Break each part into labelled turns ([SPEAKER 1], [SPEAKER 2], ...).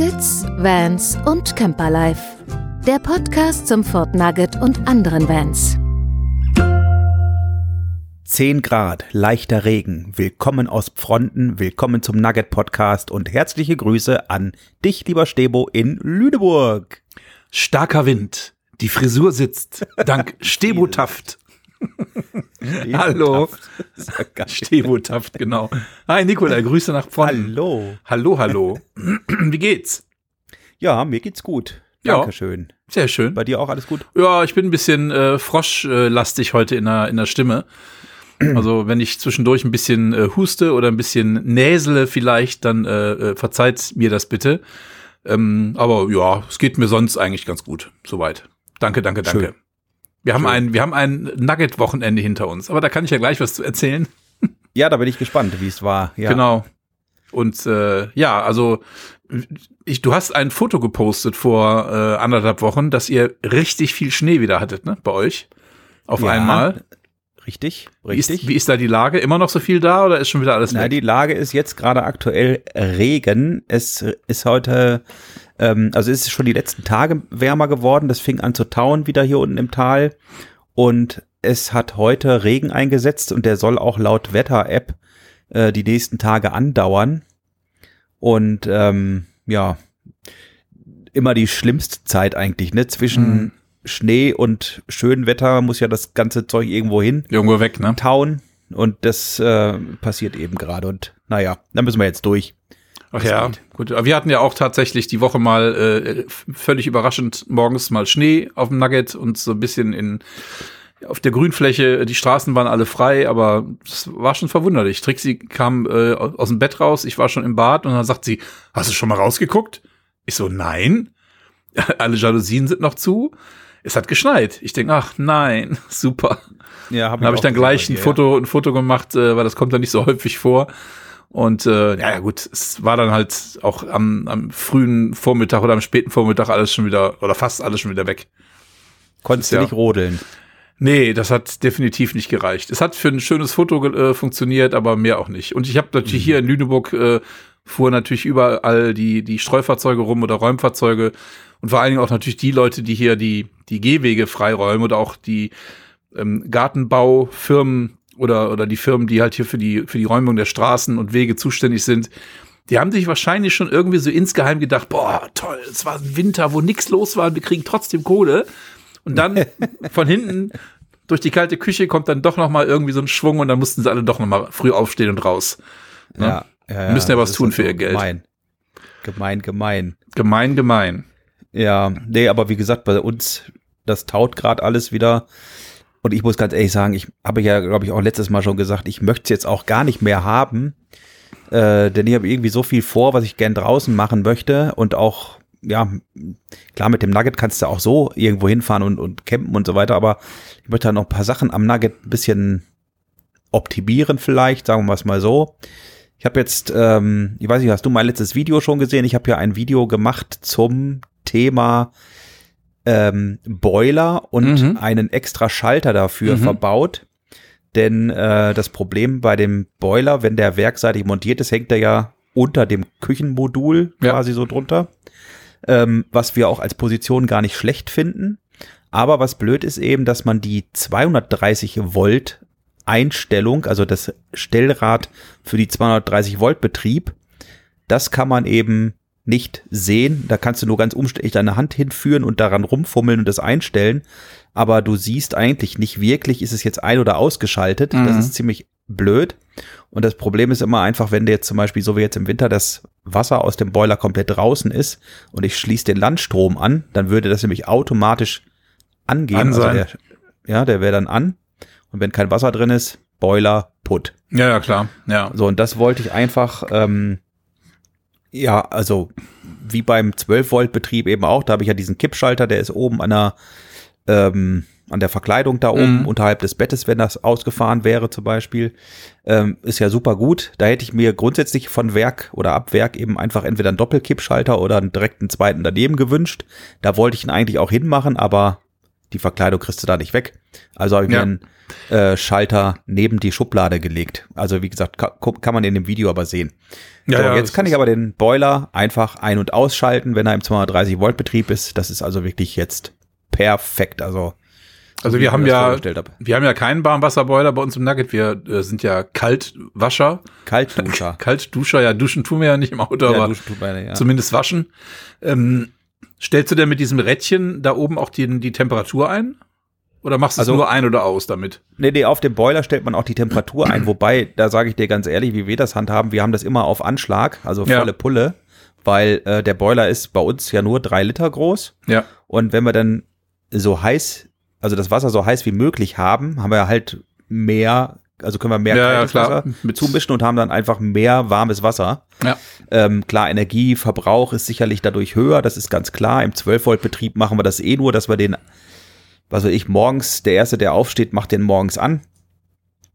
[SPEAKER 1] Nuggets, Vans und Camperlife. Der Podcast zum Fort Nugget und anderen Vans.
[SPEAKER 2] 10 Grad, leichter Regen. Willkommen aus Fronten, willkommen zum Nugget Podcast und herzliche Grüße an dich, lieber Stebo, in Lüneburg.
[SPEAKER 3] Starker Wind, die Frisur sitzt, dank Stebo Taft. Hallo. Stebo Taft, genau. Hi Nikolai, Grüße nach Fronten.
[SPEAKER 2] Hallo.
[SPEAKER 3] Hallo, hallo. Wie geht's?
[SPEAKER 2] Ja, mir geht's gut.
[SPEAKER 3] Ja.
[SPEAKER 2] Dankeschön.
[SPEAKER 3] Sehr schön.
[SPEAKER 2] Bei dir auch alles gut?
[SPEAKER 3] Ja, ich bin ein bisschen äh, froschlastig heute in der, in der Stimme. Also wenn ich zwischendurch ein bisschen äh, huste oder ein bisschen näsele vielleicht, dann äh, äh, verzeiht mir das bitte. Ähm, aber ja, es geht mir sonst eigentlich ganz gut. Soweit. Danke, danke, danke.
[SPEAKER 2] Schön.
[SPEAKER 3] Wir haben
[SPEAKER 2] Schön.
[SPEAKER 3] ein, wir haben ein Nugget-Wochenende hinter uns. Aber da kann ich ja gleich was zu erzählen.
[SPEAKER 2] Ja, da bin ich gespannt, wie es war. Ja.
[SPEAKER 3] Genau. Und äh, ja, also ich, du hast ein Foto gepostet vor äh, anderthalb Wochen, dass ihr richtig viel Schnee wieder hattet, ne? Bei euch. Auf
[SPEAKER 2] Ja,
[SPEAKER 3] einmal.
[SPEAKER 2] Richtig,
[SPEAKER 3] Wie ist,
[SPEAKER 2] richtig.
[SPEAKER 3] wie ist da die Lage? Immer noch so viel da oder ist schon wieder alles
[SPEAKER 2] Na,
[SPEAKER 3] weg?
[SPEAKER 2] die Lage ist jetzt gerade aktuell Regen. Es ist heute, ähm, also es ist schon die letzten Tage wärmer geworden. Das fing an zu tauen wieder hier unten im Tal. Und es hat heute Regen eingesetzt und der soll auch laut Wetter-App äh, die nächsten Tage andauern. Und ähm, ja, immer die schlimmste Zeit eigentlich, ne? Zwischen
[SPEAKER 3] Mhm.
[SPEAKER 2] Schnee und schönem Wetter muss ja das ganze Zeug irgendwo hin.
[SPEAKER 3] Irgendwo weg, ne?
[SPEAKER 2] Town und das äh, passiert eben gerade und naja, da müssen wir jetzt durch.
[SPEAKER 3] Ach ja,
[SPEAKER 2] geht.
[SPEAKER 3] gut. Aber wir hatten ja auch tatsächlich die Woche mal äh, völlig überraschend morgens mal Schnee auf dem Nugget und so ein bisschen in auf der Grünfläche. Die Straßen waren alle frei, aber es war schon verwunderlich. Trixie kam äh, aus dem Bett raus, ich war schon im Bad und dann sagt sie, hast du schon mal rausgeguckt? Ich so, nein. alle Jalousien sind noch zu. Es hat geschneit. Ich denke, ach nein, super.
[SPEAKER 2] Ja,
[SPEAKER 3] Dann habe ich dann gleich ein Foto, ein Foto gemacht, äh, weil das kommt dann nicht so häufig vor. Und äh, ja, gut, es war dann halt auch am, am frühen Vormittag oder am späten Vormittag alles schon wieder, oder fast alles schon wieder weg.
[SPEAKER 2] Konntest du
[SPEAKER 3] ja.
[SPEAKER 2] nicht rodeln.
[SPEAKER 3] Nee, das hat definitiv nicht gereicht. Es hat für ein schönes Foto äh, funktioniert, aber mehr auch nicht. Und ich habe natürlich hier in Lüneburg äh, fuhren natürlich überall die die Streufahrzeuge rum oder Räumfahrzeuge und vor allen Dingen auch natürlich die Leute, die hier die die Gehwege freiräumen oder auch die ähm, Gartenbaufirmen oder oder die Firmen, die halt hier für die für die Räumung der Straßen und Wege zuständig sind. Die haben sich wahrscheinlich schon irgendwie so insgeheim gedacht, boah, toll, es war ein Winter, wo nichts los war, und wir kriegen trotzdem Kohle. Und dann von hinten durch die kalte Küche kommt dann doch noch mal irgendwie so ein Schwung und dann mussten sie alle doch noch mal früh aufstehen und raus. Ne?
[SPEAKER 2] Ja, ja,
[SPEAKER 3] Müssen ja was tun
[SPEAKER 2] halt
[SPEAKER 3] für ihr Geld.
[SPEAKER 2] Gemein. Gemein, gemein.
[SPEAKER 3] Gemein, gemein.
[SPEAKER 2] Ja, nee, aber wie gesagt, bei uns, das taut gerade alles wieder. Und ich muss ganz ehrlich sagen, ich habe ja, glaube ich, auch letztes Mal schon gesagt, ich möchte es jetzt auch gar nicht mehr haben. Äh, denn ich habe irgendwie so viel vor, was ich gern draußen machen möchte. Und auch, ja, klar, mit dem Nugget kannst du auch so irgendwo hinfahren und, und campen und so weiter. Aber ich möchte da noch ein paar Sachen am Nugget ein bisschen optimieren vielleicht, sagen wir es mal so. Ich habe jetzt, ähm, ich weiß nicht, hast du mein letztes Video schon gesehen? Ich habe ja ein Video gemacht zum Thema ähm, Boiler und
[SPEAKER 3] Mhm.
[SPEAKER 2] einen extra Schalter dafür
[SPEAKER 3] Mhm.
[SPEAKER 2] verbaut. Denn äh, das Problem bei dem Boiler, wenn der werkseitig montiert ist, hängt er ja unter dem Küchenmodul
[SPEAKER 3] Ja.
[SPEAKER 2] quasi so drunter. Ähm, was wir auch als Position gar nicht schlecht finden. Aber was blöd ist eben, dass man die 230 Volt Einstellung, also das Stellrad für die 230 Volt Betrieb, das kann man eben nicht sehen. Da kannst du nur ganz umständlich deine Hand hinführen und daran rumfummeln und das einstellen. Aber du siehst eigentlich nicht wirklich, ist es jetzt ein- oder ausgeschaltet. Das
[SPEAKER 3] Mhm.
[SPEAKER 2] ist ziemlich blöd. Und das Problem ist immer einfach, wenn dir jetzt zum Beispiel, so wie jetzt im Winter, das Wasser aus dem Boiler komplett draußen ist und ich schließe den Landstrom an, dann würde das nämlich automatisch angehen.
[SPEAKER 3] An sein.
[SPEAKER 2] der, ja, der wäre dann an. Und wenn kein Wasser drin ist, Boiler putt.
[SPEAKER 3] Ja, ja, klar. Ja.
[SPEAKER 2] So, und das wollte ich einfach, ähm, ja, also wie beim 12-Volt-Betrieb eben auch, da habe ich ja diesen Kippschalter, der ist oben an der, ähm, an der Verkleidung da oben,
[SPEAKER 3] Mhm.
[SPEAKER 2] unterhalb des Bettes, wenn das ausgefahren wäre zum Beispiel. Ähm, ist ja super gut. Da hätte ich mir grundsätzlich von Werk oder ab Werk eben einfach entweder einen Doppelkippschalter oder einen direkten zweiten daneben gewünscht. Da wollte ich ihn eigentlich auch hinmachen, aber die Verkleidung kriegst du da nicht weg. Also habe ich
[SPEAKER 3] Ja.
[SPEAKER 2] mir einen äh, Schalter neben die Schublade gelegt. Also wie gesagt, ka kann man in dem Video aber sehen.
[SPEAKER 3] Ja,
[SPEAKER 2] so,
[SPEAKER 3] ja,
[SPEAKER 2] jetzt kann ich aber den Boiler einfach ein- und ausschalten, wenn er im 230 Volt Betrieb ist. Das ist also wirklich jetzt perfekt. Also,
[SPEAKER 3] Also wir haben ja,
[SPEAKER 2] hab.
[SPEAKER 3] wir haben ja keinen Warmwasserboiler bei uns im Nugget. Wir äh, sind ja Kaltwascher,
[SPEAKER 2] Kaltduscher.
[SPEAKER 3] Kaltduscher. Ja, duschen tun wir ja nicht im Auto,
[SPEAKER 2] ja,
[SPEAKER 3] aber
[SPEAKER 2] duschen ja.
[SPEAKER 3] zumindest waschen. Ähm, stellst du denn mit diesem Rädchen da oben auch die, die Temperatur ein? Oder machst du es
[SPEAKER 2] Also-
[SPEAKER 3] nur ein oder aus damit?
[SPEAKER 2] Nee, nee, auf dem Boiler stellt man auch die Temperatur ein, wobei, da sage ich dir ganz ehrlich, wie wir das handhaben, wir haben das immer auf Anschlag, also
[SPEAKER 3] Ja.
[SPEAKER 2] volle Pulle, weil äh, der Boiler ist bei uns ja nur drei Liter groß
[SPEAKER 3] Ja.
[SPEAKER 2] und wenn wir dann so heiß, also das Wasser so heiß wie möglich haben, haben wir halt mehr, also können wir mehr
[SPEAKER 3] Ja, ja,
[SPEAKER 2] kaltes
[SPEAKER 3] klar.
[SPEAKER 2] Wasser
[SPEAKER 3] Mit-
[SPEAKER 2] zumischen und haben dann einfach mehr warmes Wasser.
[SPEAKER 3] Ja.
[SPEAKER 2] Ähm, klar, Energieverbrauch ist sicherlich dadurch höher, das ist ganz klar. Im 12-Volt-Betrieb machen wir das eh nur, dass wir den, was weiß ich, morgens, der Erste, der aufsteht, macht den morgens an.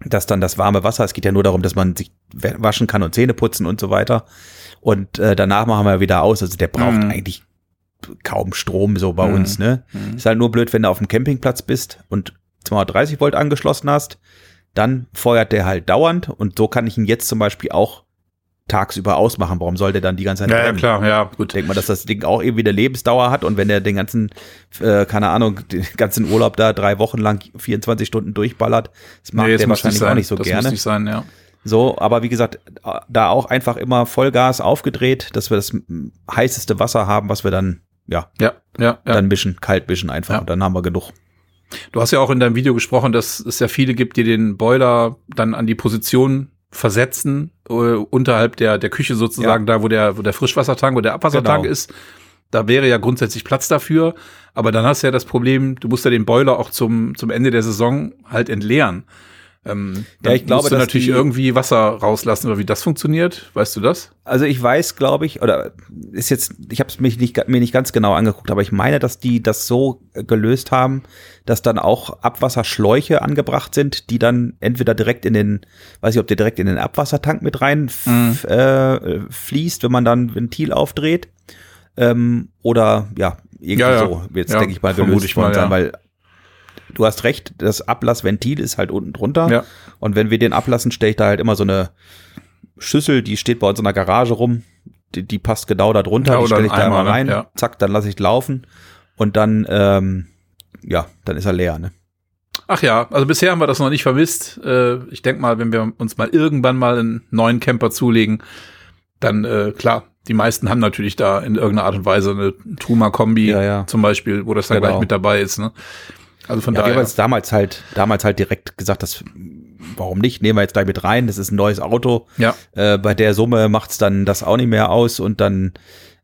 [SPEAKER 2] Dass dann das warme Wasser, es geht ja nur darum, dass man sich wa- waschen kann und Zähne putzen und so weiter. Und äh, danach machen wir wieder aus. Also der braucht
[SPEAKER 3] Mhm.
[SPEAKER 2] eigentlich kaum Strom so bei
[SPEAKER 3] Mhm.
[SPEAKER 2] uns, ne?
[SPEAKER 3] Mhm.
[SPEAKER 2] Ist halt nur blöd, wenn du auf dem Campingplatz bist und 230 Volt angeschlossen hast, dann feuert der halt dauernd und so kann ich ihn jetzt zum Beispiel auch tagsüber ausmachen. Warum soll der dann die ganze Zeit
[SPEAKER 3] Ja, ja, klar, ja, gut.
[SPEAKER 2] denke mal, dass das Ding auch irgendwie eine Lebensdauer hat und wenn der den ganzen, äh, keine Ahnung, den ganzen Urlaub da drei Wochen lang 24 Stunden durchballert, das mag
[SPEAKER 3] das
[SPEAKER 2] der wahrscheinlich auch
[SPEAKER 3] sein.
[SPEAKER 2] nicht so
[SPEAKER 3] das
[SPEAKER 2] gerne.
[SPEAKER 3] muss nicht sein, ja.
[SPEAKER 2] So, aber wie gesagt, da auch einfach immer Vollgas aufgedreht, dass wir das heißeste Wasser haben, was wir dann, ja,
[SPEAKER 3] Ja, ja, ja.
[SPEAKER 2] dann mischen, kalt mischen einfach
[SPEAKER 3] Ja.
[SPEAKER 2] und dann haben wir genug.
[SPEAKER 3] Du hast ja auch in deinem Video gesprochen, dass es ja viele gibt, die den Boiler dann an die Position versetzen, äh, unterhalb der, der Küche sozusagen, da wo der, wo der Frischwassertank oder der Abwassertank
[SPEAKER 2] Genau.
[SPEAKER 3] ist. Da wäre ja grundsätzlich Platz dafür. Aber dann hast du ja das Problem, du musst ja den Boiler auch zum, zum Ende der Saison halt entleeren. Ähm, dann
[SPEAKER 2] ich glaube,
[SPEAKER 3] musst du
[SPEAKER 2] dass
[SPEAKER 3] natürlich irgendwie Wasser rauslassen, oder wie das funktioniert. Weißt du das?
[SPEAKER 2] Also ich weiß, glaube ich, oder ist jetzt, ich habe es mich nicht, mir nicht ganz genau angeguckt, aber ich meine, dass die das so gelöst haben, dass dann auch Abwasserschläuche angebracht sind, die dann entweder direkt in den, weiß ich, ob der direkt in den Abwassertank mit rein
[SPEAKER 3] Mhm.
[SPEAKER 2] äh, fließt, wenn man dann Ventil aufdreht, ähm, oder ja, irgendwie
[SPEAKER 3] Ja, ja.
[SPEAKER 2] so es,
[SPEAKER 3] Ja,
[SPEAKER 2] denke ich mal, gelöst
[SPEAKER 3] ich mal,
[SPEAKER 2] worden sein,
[SPEAKER 3] ja.
[SPEAKER 2] weil du hast recht, das Ablassventil ist halt unten drunter.
[SPEAKER 3] Ja.
[SPEAKER 2] Und wenn wir den ablassen, stelle ich da halt immer so eine Schüssel, die steht bei uns in der Garage rum, die, die passt genau da drunter,
[SPEAKER 3] Ja,
[SPEAKER 2] die
[SPEAKER 3] oder
[SPEAKER 2] stelle ich da
[SPEAKER 3] Eimer,
[SPEAKER 2] mal
[SPEAKER 3] ne?
[SPEAKER 2] rein,
[SPEAKER 3] Ja.
[SPEAKER 2] zack, dann lasse ich laufen und dann, ähm, ja, dann ist er leer, ne?
[SPEAKER 3] Ach ja, also bisher haben wir das noch nicht vermisst. Äh, ich denke mal, wenn wir uns mal irgendwann mal einen neuen Camper zulegen, dann äh, klar, die meisten haben natürlich da in irgendeiner Art und Weise eine Truma-Kombi
[SPEAKER 2] Ja, ja.
[SPEAKER 3] zum Beispiel, wo das dann
[SPEAKER 2] Genau.
[SPEAKER 3] gleich mit dabei ist. Ne? Also von
[SPEAKER 2] Ja, wir haben
[SPEAKER 3] daher.
[SPEAKER 2] uns damals halt, damals halt direkt gesagt, dass, warum nicht, nehmen wir jetzt gleich mit rein, das ist ein neues Auto.
[SPEAKER 3] Ja,
[SPEAKER 2] Äh, bei der Summe macht's dann das auch nicht mehr aus und dann,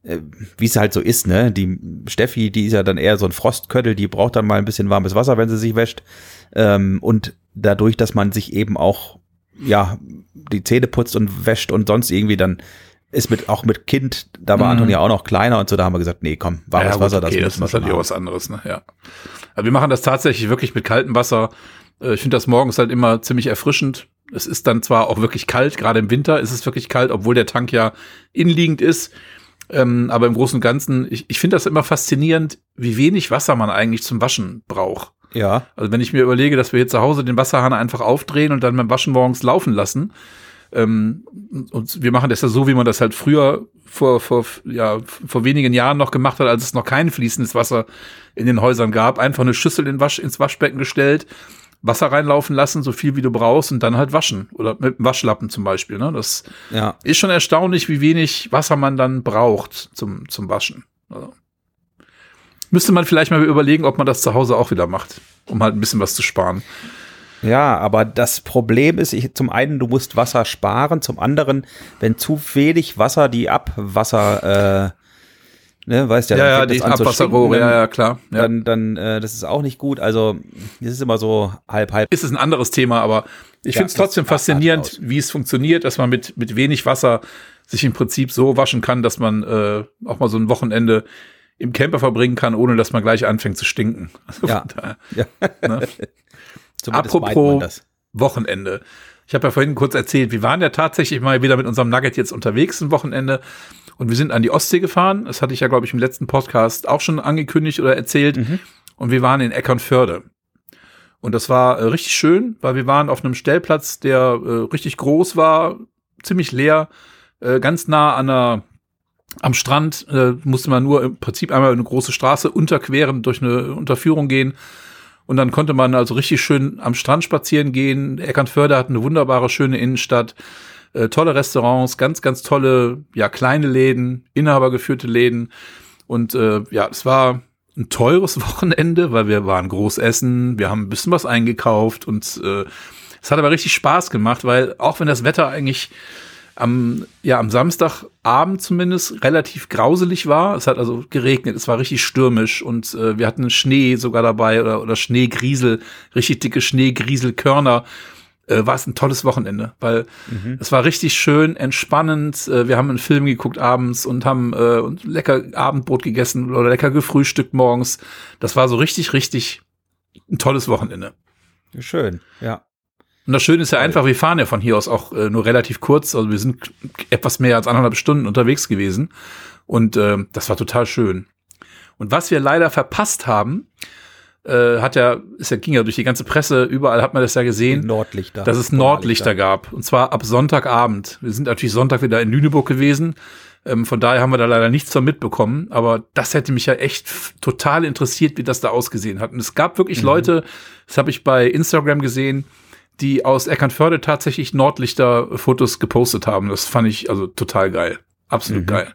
[SPEAKER 2] äh, wie es halt so ist, ne? Die Steffi, die ist ja dann eher so ein Frostköttel, die braucht dann mal ein bisschen warmes Wasser, wenn sie sich wäscht. Ähm, und dadurch, dass man sich eben auch, ja, die Zähne putzt und wäscht und sonst irgendwie dann ist mit, auch mit Kind, da war
[SPEAKER 3] Mhm.
[SPEAKER 2] Anton ja auch noch kleiner und so, da haben wir gesagt, nee, komm, warmes
[SPEAKER 3] ja, gut,
[SPEAKER 2] Wasser,
[SPEAKER 3] okay,
[SPEAKER 2] das
[SPEAKER 3] das
[SPEAKER 2] müssen wir
[SPEAKER 3] ist
[SPEAKER 2] schon
[SPEAKER 3] natürlich auch
[SPEAKER 2] haben.
[SPEAKER 3] was anderes. Ne? Ja. Also wir machen das tatsächlich wirklich mit kaltem Wasser. Äh, Ich finde das morgens halt immer ziemlich erfrischend. Es ist dann zwar auch wirklich kalt, gerade im Winter ist es wirklich kalt, obwohl der Tank ja innenliegend ist. Ähm, aber im Großen und Ganzen, ich, ich finde das immer faszinierend, wie wenig Wasser man eigentlich zum Waschen braucht.
[SPEAKER 2] Ja,
[SPEAKER 3] Also wenn ich mir überlege, dass wir hier zu Hause den Wasserhahn einfach aufdrehen und dann beim Waschen morgens laufen lassen. Ähm, und wir machen das ja so, wie man das halt früher vor, vor, ja, vor wenigen Jahren noch gemacht hat, als es noch kein fließendes Wasser in den Häusern gab. Einfach eine Schüssel in Wasch, ins Waschbecken gestellt, Wasser reinlaufen lassen, so viel wie du brauchst und dann halt waschen. Oder mit einem Waschlappen zum Beispiel. Ne? Das
[SPEAKER 2] ja.
[SPEAKER 3] ist schon erstaunlich, wie wenig Wasser man dann braucht zum, zum Waschen. Also. Müsste man vielleicht mal überlegen, ob man das zu Hause auch wieder macht, um halt ein bisschen was zu sparen.
[SPEAKER 2] Ja, aber das Problem ist, ich, zum einen, du musst Wasser sparen, zum anderen, wenn zu wenig Wasser die Abwasser, äh, ne, weißt ja,
[SPEAKER 3] Ja, ja, die Abwasserrohre, ja, ja, klar. Ja.
[SPEAKER 2] Dann, dann, äh, das ist auch nicht gut. Also, das ist immer so halb, halb.
[SPEAKER 3] Ist es ein anderes Thema, aber ich
[SPEAKER 2] Ja,
[SPEAKER 3] finde es trotzdem faszinierend, wie es funktioniert, dass man mit, mit wenig Wasser sich im Prinzip so waschen kann, dass man äh, auch mal so ein Wochenende im Camper verbringen kann, ohne dass man gleich anfängt zu stinken. Also
[SPEAKER 2] Ja.
[SPEAKER 3] daher,
[SPEAKER 2] Ja.
[SPEAKER 3] ne?
[SPEAKER 2] Zumindest
[SPEAKER 3] Apropos-. Wochenende. Ich habe ja vorhin kurz erzählt, wir waren ja tatsächlich mal wieder mit unserem Nugget jetzt unterwegs ein Wochenende und wir sind an die Ostsee gefahren. Das hatte ich ja, glaube ich, im letzten Podcast auch schon angekündigt oder erzählt.
[SPEAKER 2] Mhm.
[SPEAKER 3] und wir waren in Eckernförde. Und das war äh, richtig schön, weil wir waren auf einem Stellplatz, der äh, richtig groß war, ziemlich leer, äh, ganz nah an der am Strand äh, musste man nur im Prinzip einmal eine große Straße unterqueren, durch eine Unterführung gehen. Und dann konnte man also richtig schön am Strand spazieren gehen. Eckernförde hat eine wunderbare, schöne Innenstadt, äh, tolle Restaurants, ganz, ganz tolle, ja, kleine Läden, inhabergeführte Läden. Und äh, ja, es war ein teures Wochenende, weil wir waren groß essen, wir haben ein bisschen was eingekauft und äh, es hat aber richtig Spaß gemacht, weil auch wenn das Wetter eigentlich am, ja, am Samstagabend zumindest relativ grauselig war. Es hat also geregnet, es war richtig stürmisch und äh, wir hatten Schnee sogar dabei oder, oder Schneegriesel, richtig dicke Schneegrieselkörner. Äh, war es ein tolles Wochenende, weil mhm. es war richtig schön, entspannend. Äh, wir haben einen Film geguckt abends und haben äh, und lecker Abendbrot gegessen oder lecker gefrühstückt morgens. Das war so richtig, richtig ein tolles Wochenende.
[SPEAKER 2] Schön, ja.
[SPEAKER 3] Und das Schöne ist ja einfach, wir fahren ja von hier aus auch äh, nur relativ kurz. Also wir sind etwas mehr als anderthalb Stunden unterwegs gewesen. Und äh, das war total schön. Und was wir leider verpasst haben, äh, hat ja, ist ja, ging ja durch die ganze Presse, überall hat man das ja gesehen,
[SPEAKER 2] Nordlichter.
[SPEAKER 3] dass es Nordlichter gab. Und zwar ab Sonntagabend. Wir sind natürlich Sonntag wieder in Lüneburg gewesen. Ähm, von daher haben wir da leider nichts von mitbekommen. Aber das hätte mich ja echt total interessiert, wie das da ausgesehen hat. Und es gab wirklich mhm. Leute, das habe ich bei Instagram gesehen, die aus Eckernförde tatsächlich Nordlichter-Fotos gepostet haben. Das fand ich also total geil. Absolut mhm. geil.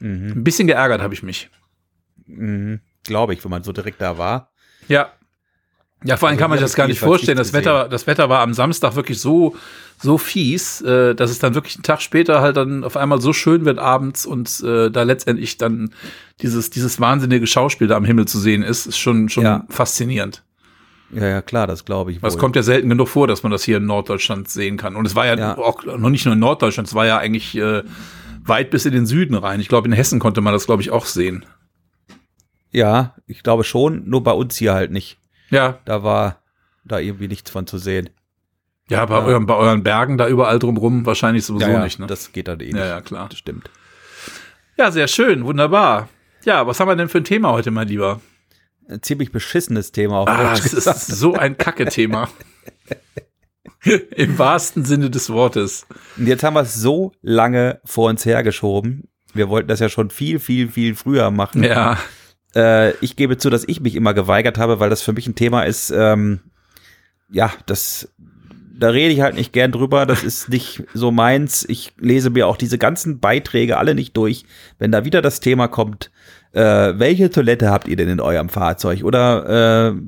[SPEAKER 3] Mhm. Ein bisschen geärgert habe ich mich.
[SPEAKER 2] Mhm. Glaube ich, wenn man so direkt da war.
[SPEAKER 3] Ja. Ja, vor allem also, kann man sich das gar nicht vorstellen. Das Wetter, das Wetter war am Samstag wirklich so, so fies, äh, dass es dann wirklich einen Tag später halt dann auf einmal so schön wird abends und äh, da letztendlich dann dieses, dieses wahnsinnige Schauspiel da am Himmel zu sehen ist, ist schon, schon ja. faszinierend.
[SPEAKER 2] Ja, ja, klar, das glaube ich.
[SPEAKER 3] Es kommt ja selten genug vor, dass man das hier in Norddeutschland sehen kann. Und es war ja, ja. auch noch nicht nur in Norddeutschland, es war ja eigentlich äh, weit bis in den Süden rein. Ich glaube, in Hessen konnte man das, glaube ich, auch sehen.
[SPEAKER 2] Ja, ich glaube schon, nur bei uns hier halt nicht.
[SPEAKER 3] Ja.
[SPEAKER 2] Da war da irgendwie nichts von zu sehen.
[SPEAKER 3] Ja, bei, ja. Euren, bei euren Bergen da überall drumrum wahrscheinlich sowieso ja, nicht. Ne?
[SPEAKER 2] Das geht dann eh nicht.
[SPEAKER 3] Ja, ja, klar.
[SPEAKER 2] Das stimmt.
[SPEAKER 3] Ja, sehr schön, wunderbar. Ja, was haben wir denn für ein Thema heute, mein Lieber?
[SPEAKER 2] Ein ziemlich beschissenes Thema. Auf
[SPEAKER 3] ah, das ist so ein Kacke-Thema. Im wahrsten Sinne des Wortes.
[SPEAKER 2] Und jetzt haben wir es so lange vor uns hergeschoben. Wir wollten das ja schon viel, viel, viel früher machen.
[SPEAKER 3] Ja.
[SPEAKER 2] Äh, ich gebe zu, dass ich mich immer geweigert habe, weil das für mich ein Thema ist, ähm, ja, das, da rede ich halt nicht gern drüber. Das ist nicht so meins. Ich lese mir auch diese ganzen Beiträge alle nicht durch. Wenn da wieder das Thema kommt, äh, welche Toilette habt ihr denn in eurem Fahrzeug? Oder äh,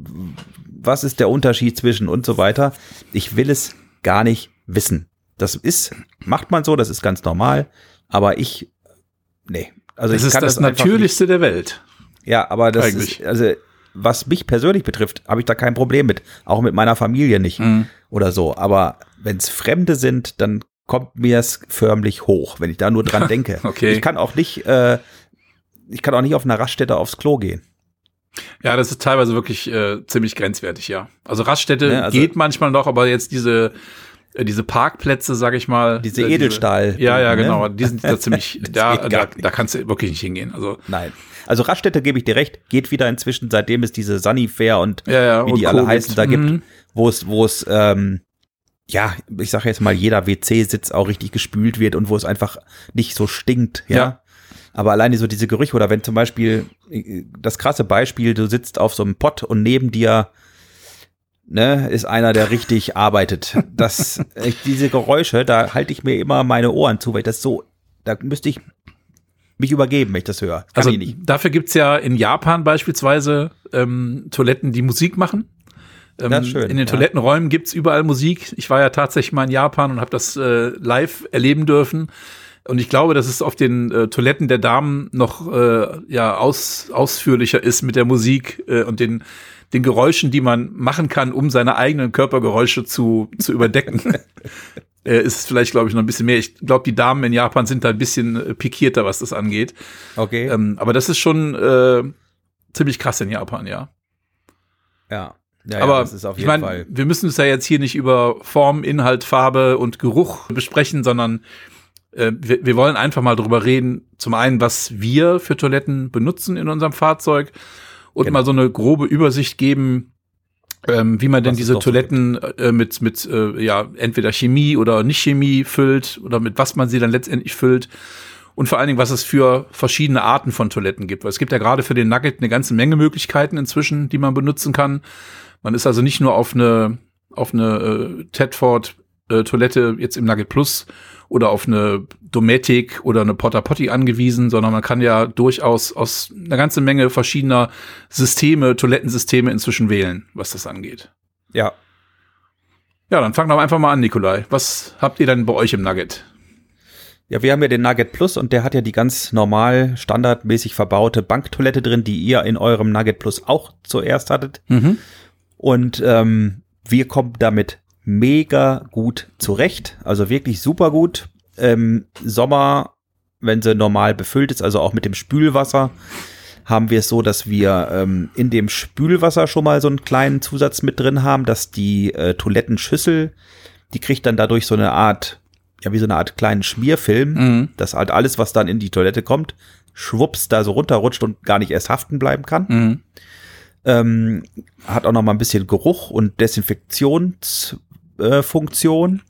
[SPEAKER 2] was ist der Unterschied zwischen und so weiter? Ich will es gar nicht wissen. Das ist, macht man so, das ist ganz normal, aber ich, nee.
[SPEAKER 3] Also das ich ist das, das Natürlichste der Welt.
[SPEAKER 2] Ja, aber das Eigentlich. ist, also was mich persönlich betrifft, habe ich da kein Problem mit. Auch mit meiner Familie nicht mhm. oder so. Aber wenn es Fremde sind, dann kommt mir es förmlich hoch, wenn ich da nur dran denke.
[SPEAKER 3] okay.
[SPEAKER 2] Ich kann auch nicht äh, ich kann auch nicht auf einer Raststätte aufs Klo gehen.
[SPEAKER 3] Ja, das ist teilweise wirklich äh, ziemlich grenzwertig, ja. Also Raststätte ja, also geht manchmal noch, aber jetzt diese äh, diese Parkplätze, sag ich mal.
[SPEAKER 2] Diese äh, Edelstahl.
[SPEAKER 3] Diese, ja, ja, ne? genau. Die sind da ziemlich, da, da, da kannst du wirklich nicht hingehen. Also.
[SPEAKER 2] Nein. Also Raststätte gebe ich dir recht, geht wieder inzwischen, seitdem es diese Sunnyfair und
[SPEAKER 3] ja, ja,
[SPEAKER 2] wie die alle heißen da mhm. gibt, wo es, wo es, ähm, ja, ich sage jetzt mal, jeder WC-Sitz auch richtig gespült wird und wo es einfach nicht so stinkt, ja. ja. Aber alleine so diese Gerüche oder wenn zum Beispiel, das krasse Beispiel, du sitzt auf so einem Pott und neben dir ne, ist einer, der richtig arbeitet. Das, diese Geräusche, da halte ich mir immer meine Ohren zu, weil das so, da müsste ich mich übergeben, wenn ich das höre.
[SPEAKER 3] Kann also dafür gibt's ja in Japan beispielsweise ähm, Toiletten, die Musik machen. Ähm, das schön, in den ja. Toilettenräumen gibt's überall Musik. Ich war ja tatsächlich mal in Japan und habe das äh, live erleben dürfen. Und ich glaube, dass es auf den äh, Toiletten der Damen noch äh, ja aus, ausführlicher ist mit der Musik äh, und den den Geräuschen, die man machen kann, um seine eigenen Körpergeräusche zu zu überdecken. äh, ist vielleicht, glaube ich, noch ein bisschen mehr. Ich glaube, die Damen in Japan sind da ein bisschen äh, pikierter, was das angeht.
[SPEAKER 2] Okay.
[SPEAKER 3] Ähm, aber das ist schon äh, ziemlich krass in Japan, ja.
[SPEAKER 2] Ja.
[SPEAKER 3] Ja, aber ja, ich meine, wir müssen es ja jetzt hier nicht über Form, Inhalt, Farbe und Geruch besprechen, sondern äh, wir, wir wollen einfach mal drüber reden, zum einen, was wir für Toiletten benutzen in unserem Fahrzeug und
[SPEAKER 2] Genau.
[SPEAKER 3] mal so eine grobe Übersicht geben, ähm, wie man denn
[SPEAKER 2] Was
[SPEAKER 3] diese Toiletten äh, mit, mit äh, ja, entweder Chemie oder nicht Chemie füllt oder mit was man sie dann letztendlich füllt. Und vor allen Dingen, was es für verschiedene Arten von Toiletten gibt. Weil es gibt ja gerade für den Nugget eine ganze Menge Möglichkeiten inzwischen, die man benutzen kann. Man ist also nicht nur auf eine, auf eine äh, Tedford äh, Toilette jetzt im Nugget Plus oder auf eine Dometic oder eine Porta Potty angewiesen, sondern man kann ja durchaus aus einer ganzen Menge verschiedener Systeme, Toilettensysteme inzwischen wählen, was das angeht.
[SPEAKER 2] Ja,
[SPEAKER 3] Ja, dann fangen wir einfach mal an, Nikolai. Was habt ihr denn bei euch im Nugget?
[SPEAKER 2] Ja, wir haben ja den Nugget Plus und der hat ja die ganz normal standardmäßig verbaute Banktoilette drin, die ihr in eurem Nugget Plus auch zuerst hattet.
[SPEAKER 3] Mhm.
[SPEAKER 2] Und ähm, wir kommen damit mega gut zurecht. Also wirklich super gut. Im Sommer, wenn sie normal befüllt ist, also auch mit dem Spülwasser, haben wir es so, dass wir ähm, in dem Spülwasser schon mal so einen kleinen Zusatz mit drin haben, dass die äh, Toilettenschüssel, die kriegt dann dadurch so eine Art, ja, wie so eine Art kleinen Schmierfilm,
[SPEAKER 3] Mhm.
[SPEAKER 2] dass halt alles, was dann in die Toilette kommt, schwupps da so runterrutscht und gar nicht erst haften bleiben kann.
[SPEAKER 3] Mhm.
[SPEAKER 2] Ähm, hat auch noch mal ein bisschen Geruch und Desinfektionsfunktion. Äh, Funktion.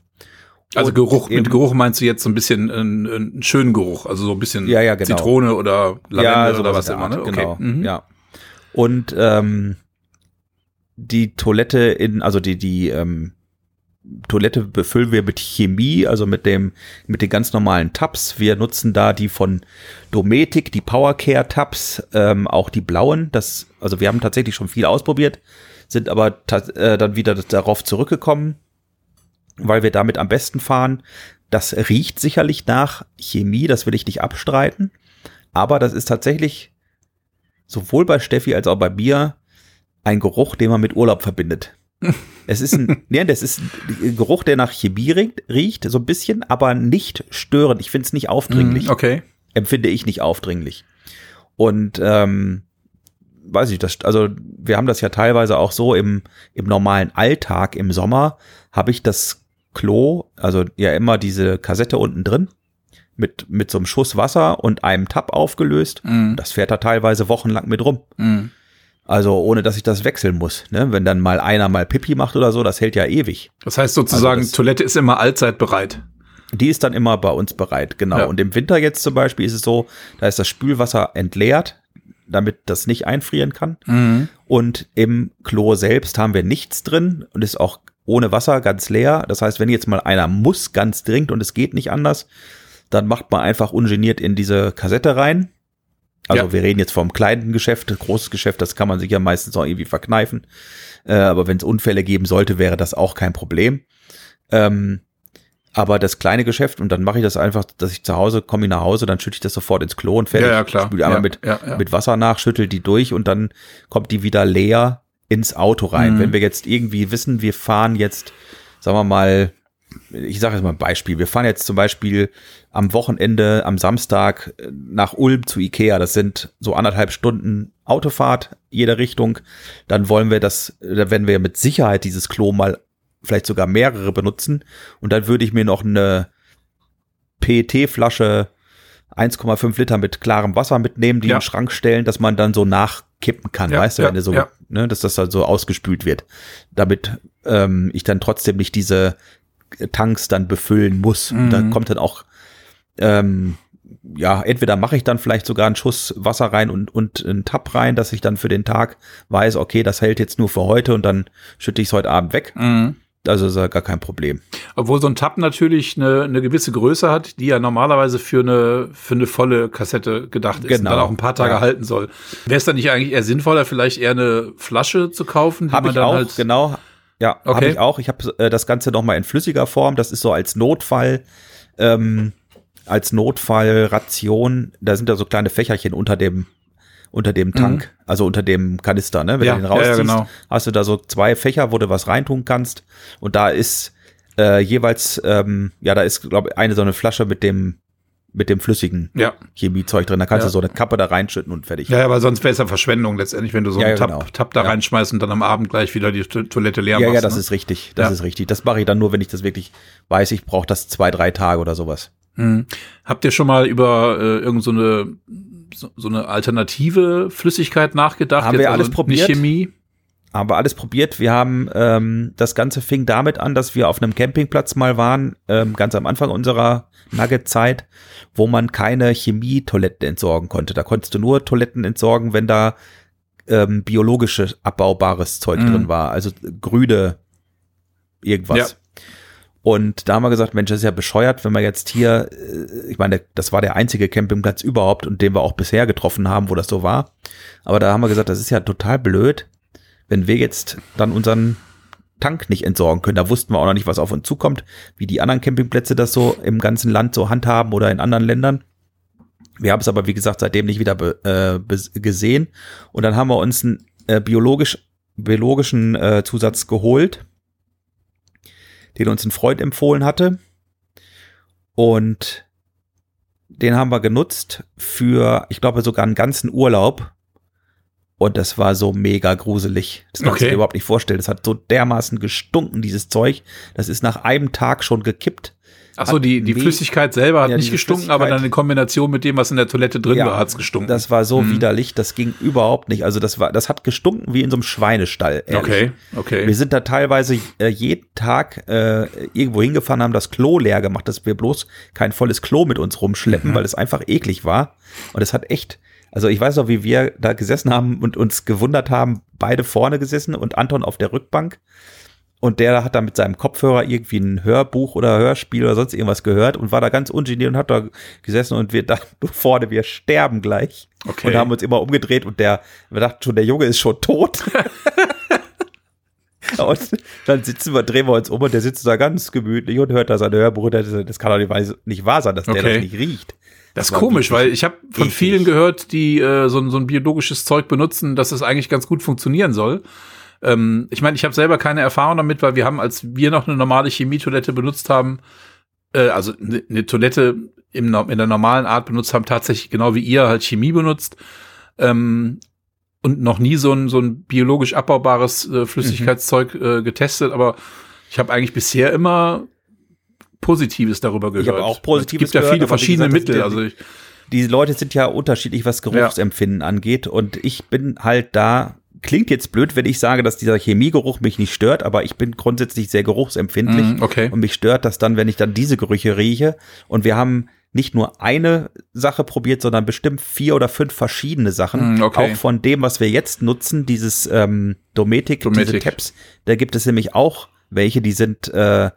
[SPEAKER 3] Also Geruch, mit Geruch meinst du jetzt so ein bisschen einen, einen schönen Geruch, also so ein bisschen
[SPEAKER 2] Ja, ja, genau.
[SPEAKER 3] Zitrone oder Lavendel oder was immer, ne?
[SPEAKER 2] Art, Genau,
[SPEAKER 3] Mhm.
[SPEAKER 2] ja. Und ähm, die Toilette in, also die, die ähm, Toilette befüllen wir mit Chemie, also mit dem, mit den ganz normalen Tabs. Wir nutzen da die von Dometic, die Powercare Tabs, ähm, auch die blauen. Das, also wir haben tatsächlich schon viel ausprobiert, sind aber äh, dann wieder darauf zurückgekommen, weil wir damit am besten fahren. Das riecht sicherlich nach Chemie, das will ich nicht abstreiten. Aber das ist tatsächlich sowohl bei Steffi als auch bei mir ein Geruch, den man mit Urlaub verbindet. Es ist ein, ja, das ist ein Geruch, der nach Chemie riecht, riecht, so ein bisschen, aber nicht störend. Ich finde es nicht aufdringlich.
[SPEAKER 3] Mhm, Okay.
[SPEAKER 2] Empfinde ich nicht aufdringlich. Und ähm, weiß ich, das, also wir haben das ja teilweise auch so im, im normalen Alltag im Sommer, habe ich das Klo, also ja immer diese Kassette unten drin, mit, mit so einem Schuss Wasser und einem Tab aufgelöst.
[SPEAKER 3] Mhm.
[SPEAKER 2] Das fährt da teilweise wochenlang mit rum.
[SPEAKER 3] Mhm.
[SPEAKER 2] Also ohne, dass ich das wechseln muss. Ne? Wenn dann mal einer mal Pipi macht oder so, das hält ja ewig.
[SPEAKER 3] Das heißt sozusagen,
[SPEAKER 2] Also das-
[SPEAKER 3] Toilette ist immer allzeit bereit.
[SPEAKER 2] Die ist dann immer bei uns bereit, genau.
[SPEAKER 3] Ja.
[SPEAKER 2] Und im Winter jetzt zum Beispiel ist es so, da ist das Spülwasser entleert, damit das nicht einfrieren kann.
[SPEAKER 3] Mhm.
[SPEAKER 2] Und im Klo selbst haben wir nichts drin und ist auch ohne Wasser ganz leer. Das heißt, wenn jetzt mal einer muss, ganz dringend und es geht nicht anders, dann macht man einfach ungeniert in diese Kassette rein. Also
[SPEAKER 3] Ja.
[SPEAKER 2] wir reden jetzt vom kleinen Geschäft, großes Geschäft, das kann man sich ja meistens auch irgendwie verkneifen. Äh, aber wenn es Unfälle geben sollte, wäre das auch kein Problem. Ähm, aber das kleine Geschäft, und dann mache ich das einfach, dass ich zu Hause komme ich nach Hause, dann schütte ich das sofort ins Klo und fertig.
[SPEAKER 3] Ja, ja, klar.
[SPEAKER 2] Spüle einmal
[SPEAKER 3] Ja,
[SPEAKER 2] mit, mit Wasser nach, schüttel die durch und dann kommt die wieder leer ins Auto rein.
[SPEAKER 3] Mhm.
[SPEAKER 2] Wenn wir jetzt irgendwie wissen, wir fahren jetzt, sagen wir mal, ich sage jetzt mal ein Beispiel. Wir fahren jetzt zum Beispiel am Wochenende, am Samstag äh, nach Ulm zu Ikea. Das sind so anderthalb Stunden Autofahrt jede Richtung. Dann wollen wir das, da werden wir mit Sicherheit dieses Klo mal vielleicht sogar mehrere benutzen. Und dann würde ich mir noch eine PET-Flasche 1,5 Liter mit klarem Wasser mitnehmen, die
[SPEAKER 3] Ja.
[SPEAKER 2] in den Schrank stellen, dass man dann so nachkippen kann,
[SPEAKER 3] Ja,
[SPEAKER 2] weißt du,
[SPEAKER 3] ja,
[SPEAKER 2] wenn du so,
[SPEAKER 3] ja.
[SPEAKER 2] Ne, dass das dann so ausgespült wird, damit ähm, ich dann trotzdem nicht diese Tanks dann befüllen muss. Und da
[SPEAKER 3] Mhm.
[SPEAKER 2] kommt dann auch, ähm, ja, entweder mache ich dann vielleicht sogar einen Schuss Wasser rein und, und einen Tab rein, dass ich dann für den Tag weiß, okay, das hält jetzt nur für heute und dann schütte ich es heute Abend weg.
[SPEAKER 3] Mhm.
[SPEAKER 2] Also ist ja gar kein Problem.
[SPEAKER 3] Obwohl so ein Tab natürlich eine, eine gewisse Größe hat, die ja normalerweise für eine, für eine volle Kassette gedacht ist
[SPEAKER 2] Genau.
[SPEAKER 3] und dann auch ein paar Tage
[SPEAKER 2] Ja.
[SPEAKER 3] halten soll. Wäre es dann nicht eigentlich eher sinnvoller, vielleicht eher eine Flasche zu kaufen, die
[SPEAKER 2] Habe
[SPEAKER 3] man
[SPEAKER 2] ich
[SPEAKER 3] dann
[SPEAKER 2] auch,
[SPEAKER 3] halt.
[SPEAKER 2] genau. Ja,
[SPEAKER 3] Okay.
[SPEAKER 2] habe ich auch. Ich habe äh, das Ganze noch mal in flüssiger Form. Das ist so als Notfall, ähm, als Notfallration. Da sind da so kleine Fächerchen unter dem unter dem Tank, also unter dem Kanister, ne? Wenn
[SPEAKER 3] Mhm. Ja,
[SPEAKER 2] du den
[SPEAKER 3] ja, ja,
[SPEAKER 2] rausziehst,
[SPEAKER 3] genau.
[SPEAKER 2] hast du da so zwei Fächer, wo du was reintun kannst. Und da ist äh, jeweils, ähm, ja, da ist, glaube ich, eine so eine Flasche mit dem mit dem flüssigen
[SPEAKER 3] Ja.
[SPEAKER 2] Chemiezeug drin. Da kannst
[SPEAKER 3] Ja.
[SPEAKER 2] du so eine Kappe da reinschütten und fertig.
[SPEAKER 3] Ja, ja, weil sonst wäre es ja Verschwendung letztendlich, wenn du so
[SPEAKER 2] Ja,
[SPEAKER 3] einen
[SPEAKER 2] ja,
[SPEAKER 3] Tab,
[SPEAKER 2] genau.
[SPEAKER 3] Tab da
[SPEAKER 2] Ja.
[SPEAKER 3] reinschmeißt und dann am Abend gleich wieder die To- Toilette leer
[SPEAKER 2] Ja,
[SPEAKER 3] machst.
[SPEAKER 2] ja, das
[SPEAKER 3] ne?
[SPEAKER 2] ist richtig. Das
[SPEAKER 3] Ja.
[SPEAKER 2] ist richtig. Das mache ich dann nur, wenn ich das wirklich weiß, ich brauche das zwei, drei Tage oder sowas.
[SPEAKER 3] Hm. Habt ihr schon mal über äh, irgend so eine so, so eine alternative Flüssigkeit nachgedacht?
[SPEAKER 2] Haben wir
[SPEAKER 3] also
[SPEAKER 2] alles probiert?
[SPEAKER 3] Chemie?
[SPEAKER 2] Haben wir alles probiert. Wir haben, ähm, das Ganze fing damit an, dass wir auf einem Campingplatz mal waren, ähm, ganz am Anfang unserer Nugget-Zeit, wo man keine Chemie-Toiletten entsorgen konnte. Da konntest du nur Toiletten entsorgen, wenn da ähm, biologisches abbaubares Zeug
[SPEAKER 3] Mhm.
[SPEAKER 2] drin war, also grüne irgendwas.
[SPEAKER 3] Ja.
[SPEAKER 2] Und da haben wir gesagt, Mensch, das ist ja bescheuert, wenn wir jetzt hier, äh, ich meine, das war der einzige Campingplatz überhaupt und den wir auch bisher getroffen haben, wo das so war. Aber da haben wir gesagt, das ist ja total blöd, wenn wir jetzt dann unseren Tank nicht entsorgen können. Da wussten wir auch noch nicht, was auf uns zukommt, wie die anderen Campingplätze das so im ganzen Land so handhaben oder in anderen Ländern. Wir haben es aber, wie gesagt, seitdem nicht wieder äh, gesehen. Und dann haben wir uns einen äh, biologisch, biologischen äh, Zusatz geholt, den uns ein Freund empfohlen hatte. Und den haben wir genutzt für, ich glaube, sogar einen ganzen Urlaub. Und das war so mega gruselig. Das kannst du
[SPEAKER 3] Okay.
[SPEAKER 2] dir überhaupt nicht vorstellen. Das hat so dermaßen gestunken, dieses Zeug. Das ist nach einem Tag schon gekippt.
[SPEAKER 3] Ach so, die, die
[SPEAKER 2] Hat
[SPEAKER 3] Flüssigkeit selber hat
[SPEAKER 2] Ja,
[SPEAKER 3] nicht gestunken, aber dann in Kombination mit dem, was in der Toilette drin
[SPEAKER 2] Ja,
[SPEAKER 3] war, hat's gestunken.
[SPEAKER 2] Das war so
[SPEAKER 3] Mhm.
[SPEAKER 2] widerlich, das ging überhaupt nicht. Also das war, das hat gestunken wie in so einem Schweinestall. ehrlich.
[SPEAKER 3] okay, okay.
[SPEAKER 2] Wir sind da teilweise äh, jeden Tag äh, irgendwo hingefahren, haben das Klo leer gemacht, dass wir bloß kein volles Klo mit uns rumschleppen,
[SPEAKER 3] Mhm.
[SPEAKER 2] weil es einfach eklig war. Und es hat echt, also ich weiß noch, wie wir da gesessen haben und uns gewundert haben, beide vorne gesessen und Anton auf der Rückbank. Und der hat da mit seinem Kopfhörer irgendwie ein Hörbuch oder Hörspiel oder sonst irgendwas gehört und war da ganz ungeniert und hat da gesessen und wir dachten vorne, wir sterben gleich.
[SPEAKER 3] Okay.
[SPEAKER 2] Und haben uns immer umgedreht und der, wir dachten schon, der Junge ist schon tot. und dann sitzen wir, drehen wir uns um und der sitzt da ganz gemütlich und hört da sein Hörbuch. Das kann doch nicht, wahr- sein, dass der
[SPEAKER 3] Okay.
[SPEAKER 2] das nicht riecht.
[SPEAKER 3] Das ist komisch, weil ich habe von vielen gehört, die äh, so, so ein biologisches Zeug benutzen, dass es eigentlich ganz gut funktionieren soll. Ähm, ich meine, ich habe selber keine Erfahrung damit, weil wir haben, als wir noch eine normale Chemietoilette benutzt haben, äh, also eine ne Toilette im, in der normalen Art benutzt haben, tatsächlich genau wie ihr halt Chemie benutzt. Ähm, und noch nie so ein, so ein biologisch abbaubares äh, Flüssigkeitszeug äh, getestet, aber ich habe eigentlich bisher immer Positives darüber gehört.
[SPEAKER 2] Ich habe auch Positives
[SPEAKER 3] Es gibt ja
[SPEAKER 2] gehört,
[SPEAKER 3] viele verschiedene
[SPEAKER 2] gesagt,
[SPEAKER 3] Mittel. Also
[SPEAKER 2] ja
[SPEAKER 3] ich,
[SPEAKER 2] Die Leute sind ja unterschiedlich, was Geruchsempfinden angeht. Und ich bin halt da, klingt jetzt blöd, wenn ich sage, dass dieser Chemiegeruch mich nicht stört, aber ich bin grundsätzlich sehr geruchsempfindlich.
[SPEAKER 3] Mm, okay.
[SPEAKER 2] Und mich stört das dann, wenn ich dann diese Gerüche rieche. Und wir haben nicht nur eine Sache probiert, sondern bestimmt vier oder fünf verschiedene Sachen.
[SPEAKER 3] Mm, okay.
[SPEAKER 2] Auch von dem, was wir jetzt nutzen, dieses ähm, Dometic, diese
[SPEAKER 3] Dometic.
[SPEAKER 2] Tabs, da gibt es nämlich auch welche, die sind äh,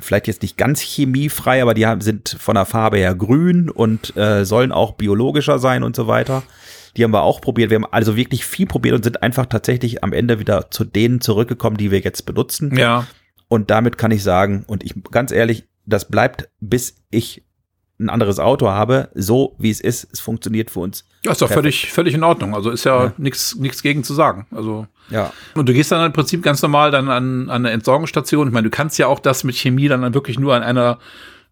[SPEAKER 2] vielleicht jetzt nicht ganz chemiefrei, aber die haben, sind von der Farbe her grün und äh, sollen auch biologischer sein und so weiter. Die haben wir auch probiert. Wir haben also wirklich viel probiert und sind einfach tatsächlich am Ende wieder zu denen zurückgekommen, die wir jetzt benutzen.
[SPEAKER 3] ja,
[SPEAKER 2] Und damit kann ich sagen, und ich ganz ehrlich, das bleibt, bis ich ein anderes Auto habe, so wie es ist. Es funktioniert für uns.
[SPEAKER 3] Ja, ist doch
[SPEAKER 2] Perfekt.
[SPEAKER 3] völlig, völlig in Ordnung. Also ist ja,
[SPEAKER 2] Ja.
[SPEAKER 3] nichts nichts gegen zu sagen. Also
[SPEAKER 2] Ja.
[SPEAKER 3] und du gehst dann im Prinzip ganz normal dann an, an eine Entsorgungsstation. Ich meine, du kannst ja auch das mit Chemie dann wirklich nur an einer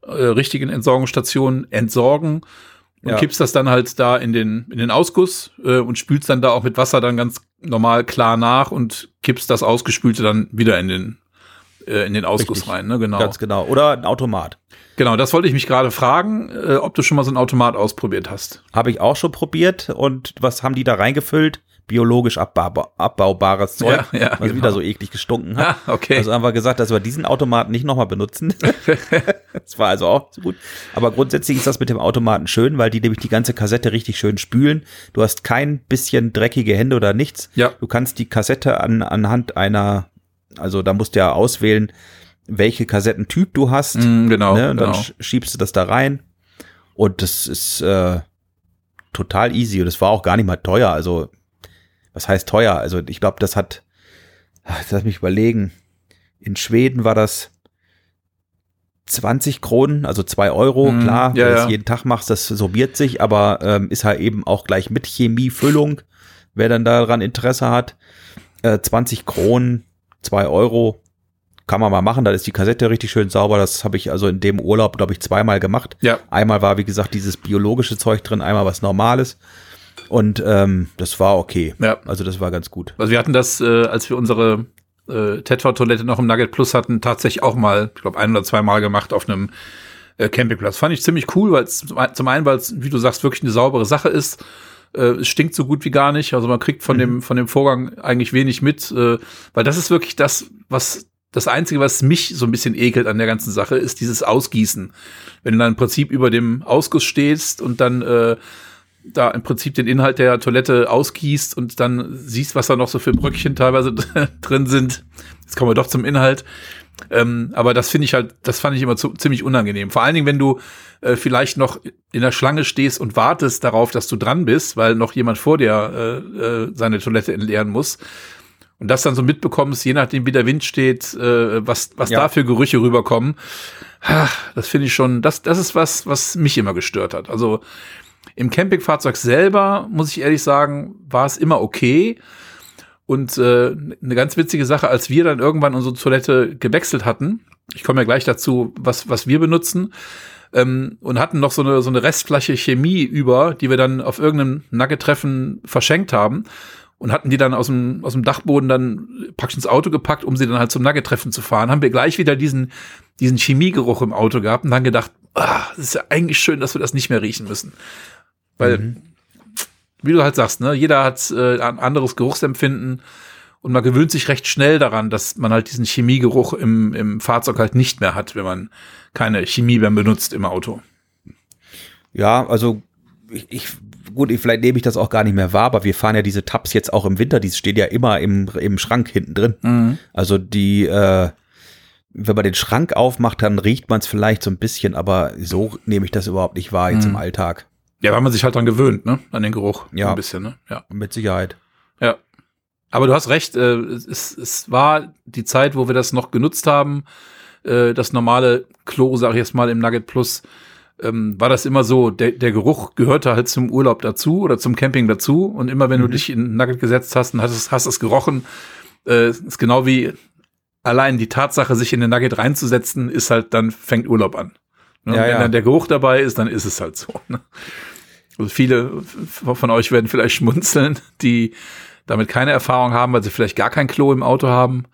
[SPEAKER 3] äh, richtigen Entsorgungsstation entsorgen und
[SPEAKER 2] Ja.
[SPEAKER 3] kippst das dann halt da in den in den Ausguss äh, und spülst dann da auch mit Wasser dann ganz normal klar nach und kippst das ausgespülte dann wieder in den äh, in den Ausguss
[SPEAKER 2] Richtig.
[SPEAKER 3] rein. Ne? Genau.
[SPEAKER 2] Ganz genau. Oder ein Automat.
[SPEAKER 3] Genau. Das wollte ich mich gerade fragen, äh, ob du schon mal so ein Automat ausprobiert hast.
[SPEAKER 2] Habe ich auch schon probiert. Und was haben die da reingefüllt? Biologisch abbaubar, abbaubares Zeug,
[SPEAKER 3] Ja, ja,
[SPEAKER 2] was
[SPEAKER 3] genau.
[SPEAKER 2] wieder so eklig gestunken hat.
[SPEAKER 3] Ah, okay.
[SPEAKER 2] Also haben wir gesagt, dass wir diesen Automaten nicht nochmal benutzen. das war also auch so gut. Aber grundsätzlich ist das mit dem Automaten schön, weil die nämlich die ganze Kassette richtig schön spülen. Du hast kein bisschen dreckige Hände oder nichts.
[SPEAKER 3] Ja.
[SPEAKER 2] Du kannst die Kassette an, anhand einer, also da musst du ja auswählen, welche Kassettentyp du hast.
[SPEAKER 3] Mm, genau.
[SPEAKER 2] ne? Und
[SPEAKER 3] genau.
[SPEAKER 2] dann sch- schiebst du das da rein. Und das ist äh, total easy. Und es war auch gar nicht mal teuer. Also, was heißt teuer? Also, ich glaube, das hat, ach, lass mich überlegen. In Schweden war das 20 Kronen, also 2 Euro,
[SPEAKER 3] Mhm,
[SPEAKER 2] klar,
[SPEAKER 3] ja,
[SPEAKER 2] wenn du
[SPEAKER 3] ja.
[SPEAKER 2] das jeden Tag machst, das sorbiert sich, aber ähm, ist halt eben auch gleich mit Chemiefüllung, wer dann daran Interesse hat. Äh, 20 Kronen, 2 Euro, kann man mal machen, da ist die Kassette richtig schön sauber. Das habe ich also in dem Urlaub, glaube ich, zweimal gemacht.
[SPEAKER 3] Ja.
[SPEAKER 2] Einmal war, wie gesagt, dieses biologische Zeug drin, einmal was Normales. Und ähm, das war okay.
[SPEAKER 3] Ja.
[SPEAKER 2] Also das war ganz gut.
[SPEAKER 3] Also wir hatten das, äh, als wir unsere äh, Tetwa-Toilette noch im Nugget Plus hatten, tatsächlich auch mal, ich glaube, ein oder zwei Mal gemacht auf einem äh, Campingplatz. Fand ich ziemlich cool, weil es zum einen, weil es, wie du sagst, wirklich eine saubere Sache ist. Äh, es stinkt so gut wie gar nicht. Also man kriegt von mhm. dem von dem Vorgang eigentlich wenig mit, äh, weil das ist wirklich das, was das Einzige, was mich so ein bisschen ekelt an der ganzen Sache, ist dieses Ausgießen. Wenn du dann im Prinzip über dem Ausguss stehst und dann äh, da im Prinzip den Inhalt der Toilette ausgießt und dann siehst, was da noch so für Bröckchen teilweise drin sind. Jetzt kommen wir doch zum Inhalt. Ähm, aber das finde ich halt, das fand ich immer zu, ziemlich unangenehm. Vor allen Dingen, wenn du äh, vielleicht noch in der Schlange stehst und wartest darauf, dass du dran bist, weil noch jemand vor dir äh, äh, seine Toilette entleeren muss. Und das dann so mitbekommst, je nachdem, wie der Wind steht, äh, was, was ja. da für Gerüche rüberkommen. Das finde ich schon, das, das ist was, was mich immer gestört hat. Also im Campingfahrzeug selber, muss ich ehrlich sagen, war es immer okay. Und äh, eine ganz witzige Sache, als wir dann irgendwann unsere Toilette gewechselt hatten, ich komme ja gleich dazu, was, was wir benutzen, ähm, und hatten noch so eine, so eine Restflasche Chemie über, die wir dann auf irgendeinem Nugget-Treffen verschenkt haben und hatten die dann aus dem, aus dem Dachboden dann praktisch ins Auto gepackt, um sie dann halt zum Nugget-Treffen zu fahren, haben wir gleich wieder diesen, diesen Chemiegeruch im Auto gehabt und dann gedacht, ah, das ist ja eigentlich schön, dass wir das nicht mehr riechen müssen. Weil, mhm. wie du halt sagst, ne, jeder hat äh, ein anderes Geruchsempfinden und man gewöhnt sich recht schnell daran, dass man halt diesen Chemiegeruch im, im Fahrzeug halt nicht mehr hat, wenn man keine Chemie mehr benutzt im Auto.
[SPEAKER 2] Ja, also ich, ich gut, vielleicht nehme ich das auch gar nicht mehr wahr, aber wir fahren ja diese Tabs jetzt auch im Winter, die stehen ja immer im, im Schrank hinten drin. Mhm. Also die, äh, wenn man den Schrank aufmacht, dann riecht man es vielleicht so ein bisschen, aber so nehme ich das überhaupt nicht wahr jetzt mhm. im Alltag.
[SPEAKER 3] Ja, weil man sich halt dran gewöhnt, ne? An den Geruch.
[SPEAKER 2] Ja.
[SPEAKER 3] ein bisschen, ne?
[SPEAKER 2] Ja. Mit Sicherheit.
[SPEAKER 3] Ja. Aber du hast recht, äh, es, es war die Zeit, wo wir das noch genutzt haben, äh, das normale Klo, sag ich jetzt mal, im Nugget Plus, ähm, war das immer so, der, der Geruch gehörte halt zum Urlaub dazu oder zum Camping dazu. Und immer wenn mhm. du dich in Nugget gesetzt hast und hast, hast es gerochen, äh, ist genau wie allein die Tatsache, sich in den Nugget reinzusetzen, ist halt, dann fängt Urlaub an. Ne? Ja, wenn ja. dann der Geruch dabei ist, dann ist es halt so. Ne? Also viele von euch werden vielleicht schmunzeln, die damit keine Erfahrung haben, weil sie vielleicht gar kein Klo im Auto haben.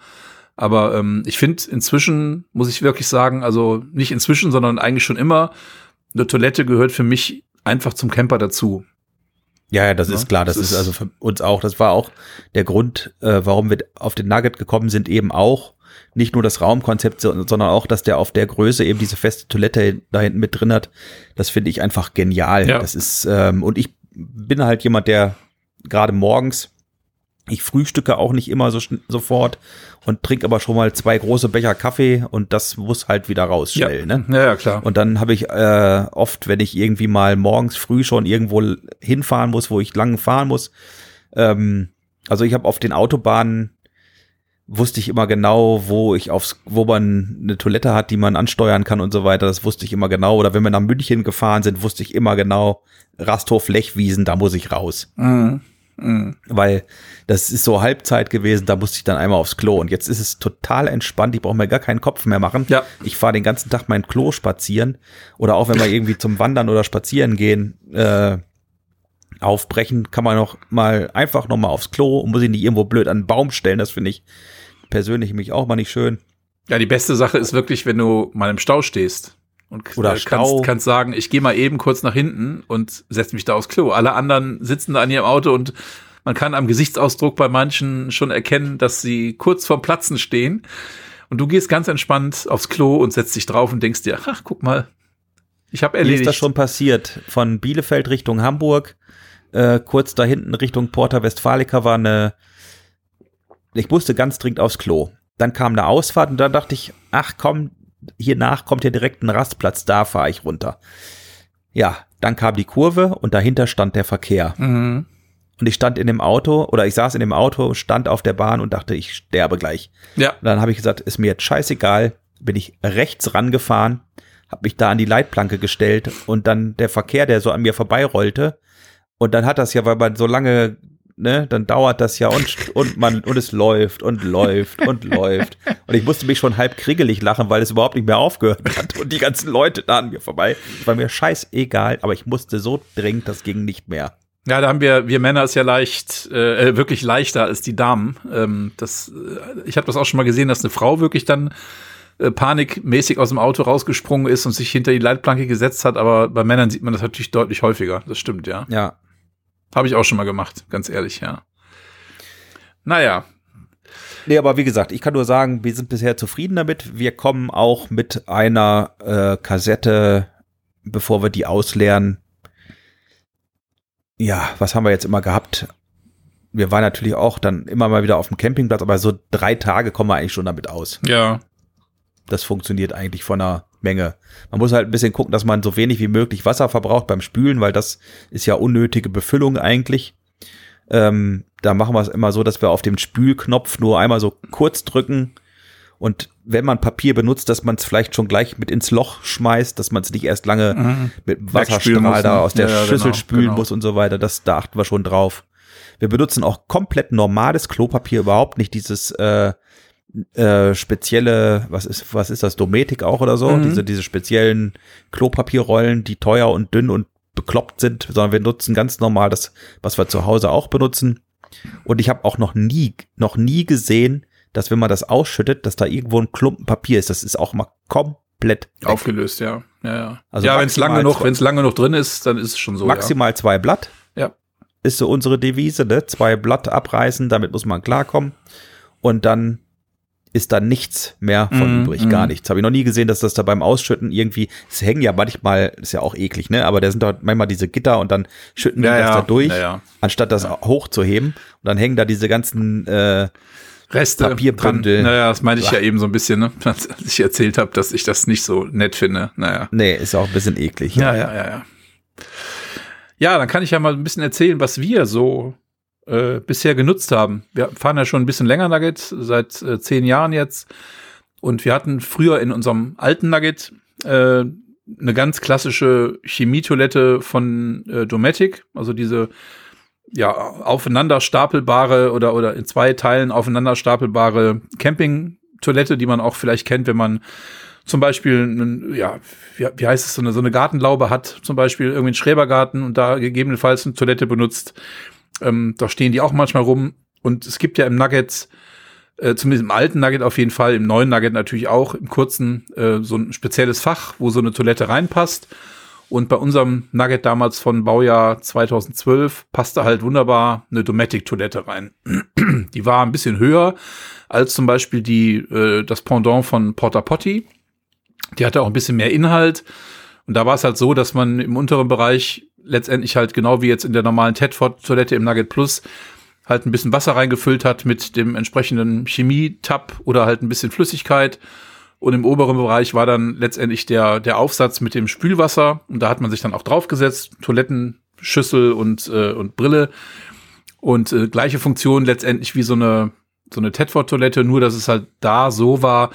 [SPEAKER 3] Aber ähm, ich finde inzwischen, muss ich wirklich sagen, also nicht inzwischen, sondern eigentlich schon immer, eine Toilette gehört für mich einfach zum Camper dazu.
[SPEAKER 2] Ja, ja, das ja, ist klar. Das, das ist also für uns auch. Das war auch der Grund, äh, warum wir auf den Nugget gekommen sind, eben auch, nicht nur das Raumkonzept, sondern auch, dass der auf der Größe eben diese feste Toilette da hinten mit drin hat. Das finde ich einfach genial. Ja. Das ist, ähm, und ich bin halt jemand, der gerade morgens, ich frühstücke auch nicht immer so sofort und trinke aber schon mal zwei große Becher Kaffee und das muss halt wieder raus schnell.
[SPEAKER 3] Ja,
[SPEAKER 2] ne?
[SPEAKER 3] ja, ja klar.
[SPEAKER 2] Und dann habe ich äh, oft, wenn ich irgendwie mal morgens früh schon irgendwo hinfahren muss, wo ich lang fahren muss, ähm, also ich habe auf den Autobahnen wusste ich immer genau, wo ich aufs, wo man eine Toilette hat, die man ansteuern kann und so weiter. Das wusste ich immer genau. Oder wenn wir nach München gefahren sind, wusste ich immer genau, Rasthof Lechwiesen, da muss ich raus. Mhm. Mhm. Weil das ist so Halbzeit gewesen, da musste ich dann einmal aufs Klo. Und jetzt ist es total entspannt, ich brauche mir gar keinen Kopf mehr machen.
[SPEAKER 3] Ja.
[SPEAKER 2] Ich fahre den ganzen Tag mein Klo spazieren. Oder auch wenn wir irgendwie zum Wandern oder Spazieren gehen, äh, aufbrechen, kann man noch mal einfach noch mal aufs Klo und muss ich nicht irgendwo blöd an einen Baum stellen. Das finde ich persönlich mich auch mal nicht schön.
[SPEAKER 3] Ja, die beste Sache ist wirklich, wenn du mal im Stau stehst und
[SPEAKER 2] Oder
[SPEAKER 3] kannst, Stau. kannst sagen, ich gehe mal eben kurz nach hinten und setze mich da aufs Klo. Alle anderen sitzen da an ihrem Auto und man kann am Gesichtsausdruck bei manchen schon erkennen, dass sie kurz vorm Platzen stehen. Und du gehst ganz entspannt aufs Klo und setzt dich drauf und denkst dir, ach, guck mal, ich habe erledigt. Wie
[SPEAKER 2] ist das schon passiert? Von Bielefeld Richtung Hamburg, äh, kurz da hinten Richtung Porta Westfalica war eine ich musste ganz dringend aufs Klo. Dann kam eine Ausfahrt und dann dachte ich, ach komm, hier nach kommt ja direkt ein Rastplatz, da fahre ich runter. Ja, dann kam die Kurve und dahinter stand der Verkehr. Mhm. Und ich stand in dem Auto oder ich saß in dem Auto, stand auf der Bahn und dachte, ich sterbe gleich.
[SPEAKER 3] Ja.
[SPEAKER 2] Und dann habe ich gesagt, ist mir jetzt scheißegal, bin ich rechts rangefahren, habe mich da an die Leitplanke gestellt und dann der Verkehr, der so an mir vorbeirollte. Und dann hat das ja, weil man so lange ne, dann dauert das ja und, und man, und es läuft und läuft und läuft. Und ich musste mich schon halb kriegelig lachen, weil es überhaupt nicht mehr aufgehört hat und die ganzen Leute da an mir vorbei. Es war mir scheißegal, aber ich musste so dringend, das ging nicht mehr.
[SPEAKER 3] Ja, da haben wir, wir Männer es ja leicht, äh, wirklich leichter als die Damen. Ähm, das, äh, ich habe das auch schon mal gesehen, dass eine Frau wirklich dann äh, panikmäßig aus dem Auto rausgesprungen ist und sich hinter die Leitplanke gesetzt hat, aber bei Männern sieht man das natürlich deutlich häufiger. Das stimmt, ja.
[SPEAKER 2] Ja.
[SPEAKER 3] Habe ich auch schon mal gemacht, ganz ehrlich, ja. Naja.
[SPEAKER 2] Nee, aber wie gesagt, ich kann nur sagen, wir sind bisher zufrieden damit. Wir kommen auch mit einer äh, Kassette, bevor wir die ausleeren. Ja, was haben wir jetzt immer gehabt? Wir waren natürlich auch dann immer mal wieder auf dem Campingplatz, aber so drei Tage kommen wir eigentlich schon damit aus.
[SPEAKER 3] Ja.
[SPEAKER 2] Das funktioniert eigentlich von der Menge. Man muss halt ein bisschen gucken, dass man so wenig wie möglich Wasser verbraucht beim Spülen, weil das ist ja unnötige Befüllung eigentlich. Ähm, da machen wir es immer so, dass wir auf den Spülknopf nur einmal so kurz drücken und wenn man Papier benutzt, dass man es vielleicht schon gleich mit ins Loch schmeißt, dass man es nicht erst lange
[SPEAKER 3] Mhm.
[SPEAKER 2] mit dem Wasserstrahl
[SPEAKER 3] muss,
[SPEAKER 2] da
[SPEAKER 3] ne?
[SPEAKER 2] aus der
[SPEAKER 3] ja,
[SPEAKER 2] Schüssel
[SPEAKER 3] genau,
[SPEAKER 2] spülen
[SPEAKER 3] genau.
[SPEAKER 2] muss und so weiter. Das, da achten wir schon drauf. Wir benutzen auch komplett normales Klopapier, überhaupt nicht dieses äh, äh, spezielle, was ist, was ist das, Dometic auch oder so?
[SPEAKER 3] Mhm.
[SPEAKER 2] Diese, diese speziellen Klopapierrollen, die teuer und dünn und bekloppt sind, sondern wir nutzen ganz normal das, was wir zu Hause auch benutzen. Und ich habe auch noch nie, noch nie gesehen, dass wenn man das ausschüttet, dass da irgendwo ein Klumpen Papier ist. Das ist auch mal komplett weg.
[SPEAKER 3] Aufgelöst, ja. Ja, ja.
[SPEAKER 2] Also
[SPEAKER 3] ja wenn es lange
[SPEAKER 2] zwei-
[SPEAKER 3] wenn es lange noch drin ist, dann ist es schon so.
[SPEAKER 2] Maximal zwei Blatt.
[SPEAKER 3] Ja.
[SPEAKER 2] Ist so unsere Devise, ne? Zwei Blatt abreißen, damit muss man klarkommen. Und dann ist da nichts mehr von
[SPEAKER 3] Mhm,
[SPEAKER 2] übrig,
[SPEAKER 3] mhm.
[SPEAKER 2] gar nichts. Habe ich noch nie gesehen, dass das da beim Ausschütten irgendwie, es hängen ja manchmal, ist ja auch eklig, ne? Aber da sind doch manchmal diese Gitter und dann schütten die
[SPEAKER 3] Ja,
[SPEAKER 2] das
[SPEAKER 3] ja.
[SPEAKER 2] da durch,
[SPEAKER 3] Ja, ja.
[SPEAKER 2] anstatt das hochzuheben. Und dann hängen da diese ganzen äh,
[SPEAKER 3] Reste
[SPEAKER 2] Papierbündel.
[SPEAKER 3] dran. Naja, das meinte ich ja eben so ein bisschen, ne? als ich erzählt habe, dass ich das nicht so nett finde. Naja.
[SPEAKER 2] Nee, ist auch ein bisschen eklig.
[SPEAKER 3] Ja, ja, ja, ja. Ja, dann kann ich ja mal ein bisschen erzählen, was wir so äh, bisher genutzt haben. Wir fahren ja schon ein bisschen länger Nugget, seit äh, zehn Jahren jetzt. Und wir hatten früher in unserem alten Nugget äh, eine ganz klassische Chemietoilette von äh, Dometic, also diese ja aufeinander stapelbare oder oder in zwei Teilen aufeinander stapelbare Campingtoilette, die man auch vielleicht kennt, wenn man zum Beispiel, einen, ja, wie, wie heißt es, so eine, so eine Gartenlaube hat, zum Beispiel irgendwie einen Schrebergarten und da gegebenenfalls eine Toilette benutzt. Ähm, da stehen die auch manchmal rum. Und es gibt ja im Nugget, äh, zumindest im alten Nugget auf jeden Fall, im neuen Nugget natürlich auch, im kurzen, äh, so ein spezielles Fach, wo so eine Toilette reinpasst. Und bei unserem Nugget damals von Baujahr 2012 passte halt wunderbar eine Dometic-Toilette rein. Die war ein bisschen höher als zum Beispiel die, äh, das Pendant von Porta Potty. Die hatte auch ein bisschen mehr Inhalt. Und da war es halt so, dass man im unteren Bereich letztendlich halt genau wie jetzt in der normalen Tedford-Toilette im Nugget Plus halt ein bisschen Wasser reingefüllt hat mit dem entsprechenden Chemie-Tab oder halt ein bisschen Flüssigkeit. Und im oberen Bereich war dann letztendlich der, der Aufsatz mit dem Spülwasser. Und da hat man sich dann auch draufgesetzt, Toilettenschüssel und, äh, und Brille. Und äh, gleiche Funktion letztendlich wie so eine, so eine Tedford-Toilette, nur dass es halt da so war,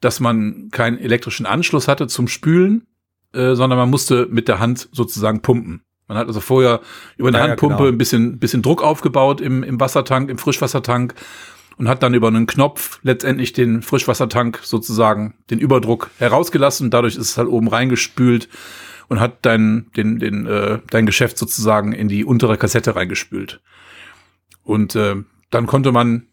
[SPEAKER 3] dass man keinen elektrischen Anschluss hatte zum Spülen, äh, sondern man musste mit der Hand sozusagen pumpen. Man hat also vorher über eine
[SPEAKER 2] Ja, ja,
[SPEAKER 3] Handpumpe
[SPEAKER 2] genau.
[SPEAKER 3] ein bisschen, bisschen Druck aufgebaut im, im Wassertank, im Frischwassertank und hat dann über einen Knopf letztendlich den Frischwassertank sozusagen den Überdruck herausgelassen. Dadurch ist es halt oben reingespült und hat dein, den, den, äh, dein Geschäft sozusagen in die untere Kassette reingespült. Und äh, dann konnte man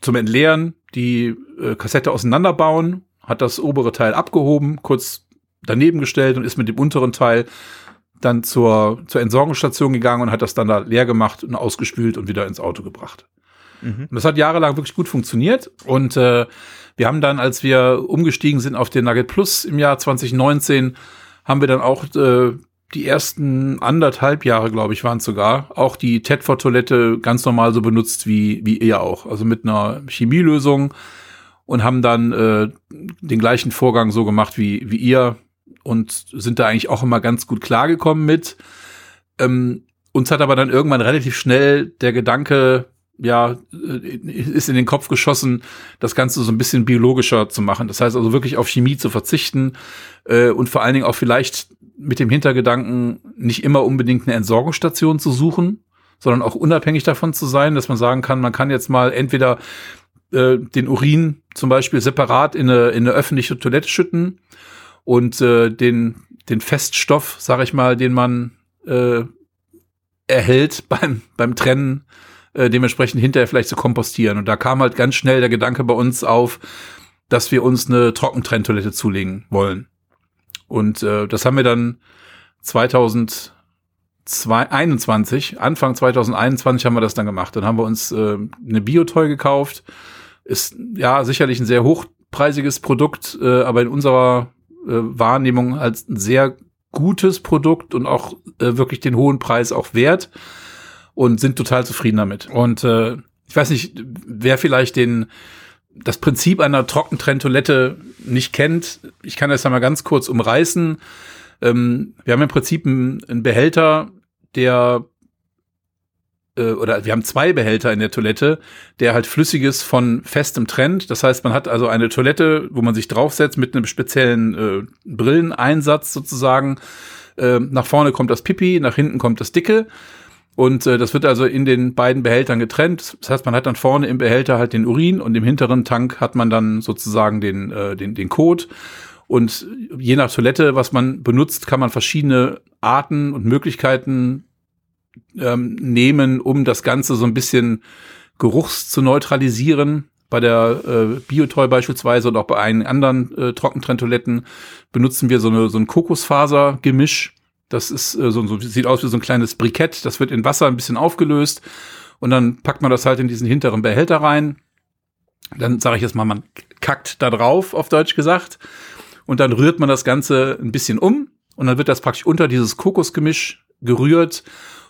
[SPEAKER 3] zum Entleeren die äh, Kassette auseinanderbauen, hat das obere Teil abgehoben, kurz daneben gestellt und ist mit dem unteren Teil dann zur, zur Entsorgungsstation gegangen und hat das dann da leer gemacht und ausgespült und wieder ins Auto gebracht.
[SPEAKER 2] Mhm.
[SPEAKER 3] Und das hat jahrelang wirklich gut funktioniert. Und äh, wir haben dann, als wir umgestiegen sind auf den Nugget Plus im Jahr 2019, haben wir dann auch äh, die ersten anderthalb Jahre, glaube ich, waren es sogar, auch die Tedford-Toilette ganz normal so benutzt wie, wie ihr auch. Also mit einer Chemielösung und haben dann äh, den gleichen Vorgang so gemacht wie, wie ihr und sind da eigentlich auch immer ganz gut klargekommen mit. Ähm, uns hat aber dann irgendwann relativ schnell der Gedanke, ja, äh, ist in den Kopf geschossen, das Ganze so ein bisschen biologischer zu machen. Das heißt also wirklich auf Chemie zu verzichten äh, und vor allen Dingen auch vielleicht mit dem Hintergedanken, nicht immer unbedingt eine Entsorgungsstation zu suchen, sondern auch unabhängig davon zu sein, dass man sagen kann, man kann jetzt mal entweder äh, den Urin zum Beispiel separat in eine, in eine öffentliche Toilette schütten und äh, den, den Feststoff, sag ich mal, den man äh, erhält beim, beim Trennen, äh, dementsprechend hinterher vielleicht zu kompostieren. Und da kam halt ganz schnell der Gedanke bei uns auf, dass wir uns eine Trockentrenntoilette zulegen wollen. Und äh, das haben wir dann 2021, Anfang 2021 haben wir das dann gemacht. Dann haben wir uns äh, eine Biotoy gekauft. Ist ja sicherlich ein sehr hochpreisiges Produkt, äh, aber in unserer Wahrnehmung als ein sehr gutes Produkt und auch äh, wirklich den hohen Preis auch wert und sind total zufrieden damit. Und äh, ich weiß nicht, wer vielleicht den das Prinzip einer Trockentrenntoilette nicht kennt, ich kann das ja mal ganz kurz umreißen. Ähm, wir haben im Prinzip einen Behälter, der äh, oder wir haben zwei Behälter in der Toilette, der halt Flüssiges von festem trennt. Das heißt, man hat also eine Toilette, wo man sich draufsetzt mit einem speziellen äh, Brilleneinsatz sozusagen. Äh, nach vorne kommt das Pipi, nach hinten kommt das Dicke. Und äh, das wird also in den beiden Behältern getrennt. Das heißt, man hat dann vorne im Behälter halt den Urin und im hinteren Tank hat man dann sozusagen den, äh, den, den Kot. Und je nach Toilette, was man benutzt, kann man verschiedene Arten und Möglichkeiten ähm, nehmen, um das Ganze so ein bisschen geruchs zu neutralisieren. Bei der äh, Biotoy beispielsweise und auch bei einigen anderen äh, Trockentrenntoiletten benutzen wir so, eine, so ein Kokosfaser-Gemisch. Das ist äh, so, so, sieht aus wie so ein kleines Brikett. Das wird in Wasser ein bisschen aufgelöst und dann packt man das halt in diesen hinteren Behälter rein. Dann sage ich jetzt mal, man kackt da drauf, auf Deutsch gesagt. Und dann rührt man das Ganze ein bisschen um und dann wird das praktisch unter dieses Kokosgemisch gerührt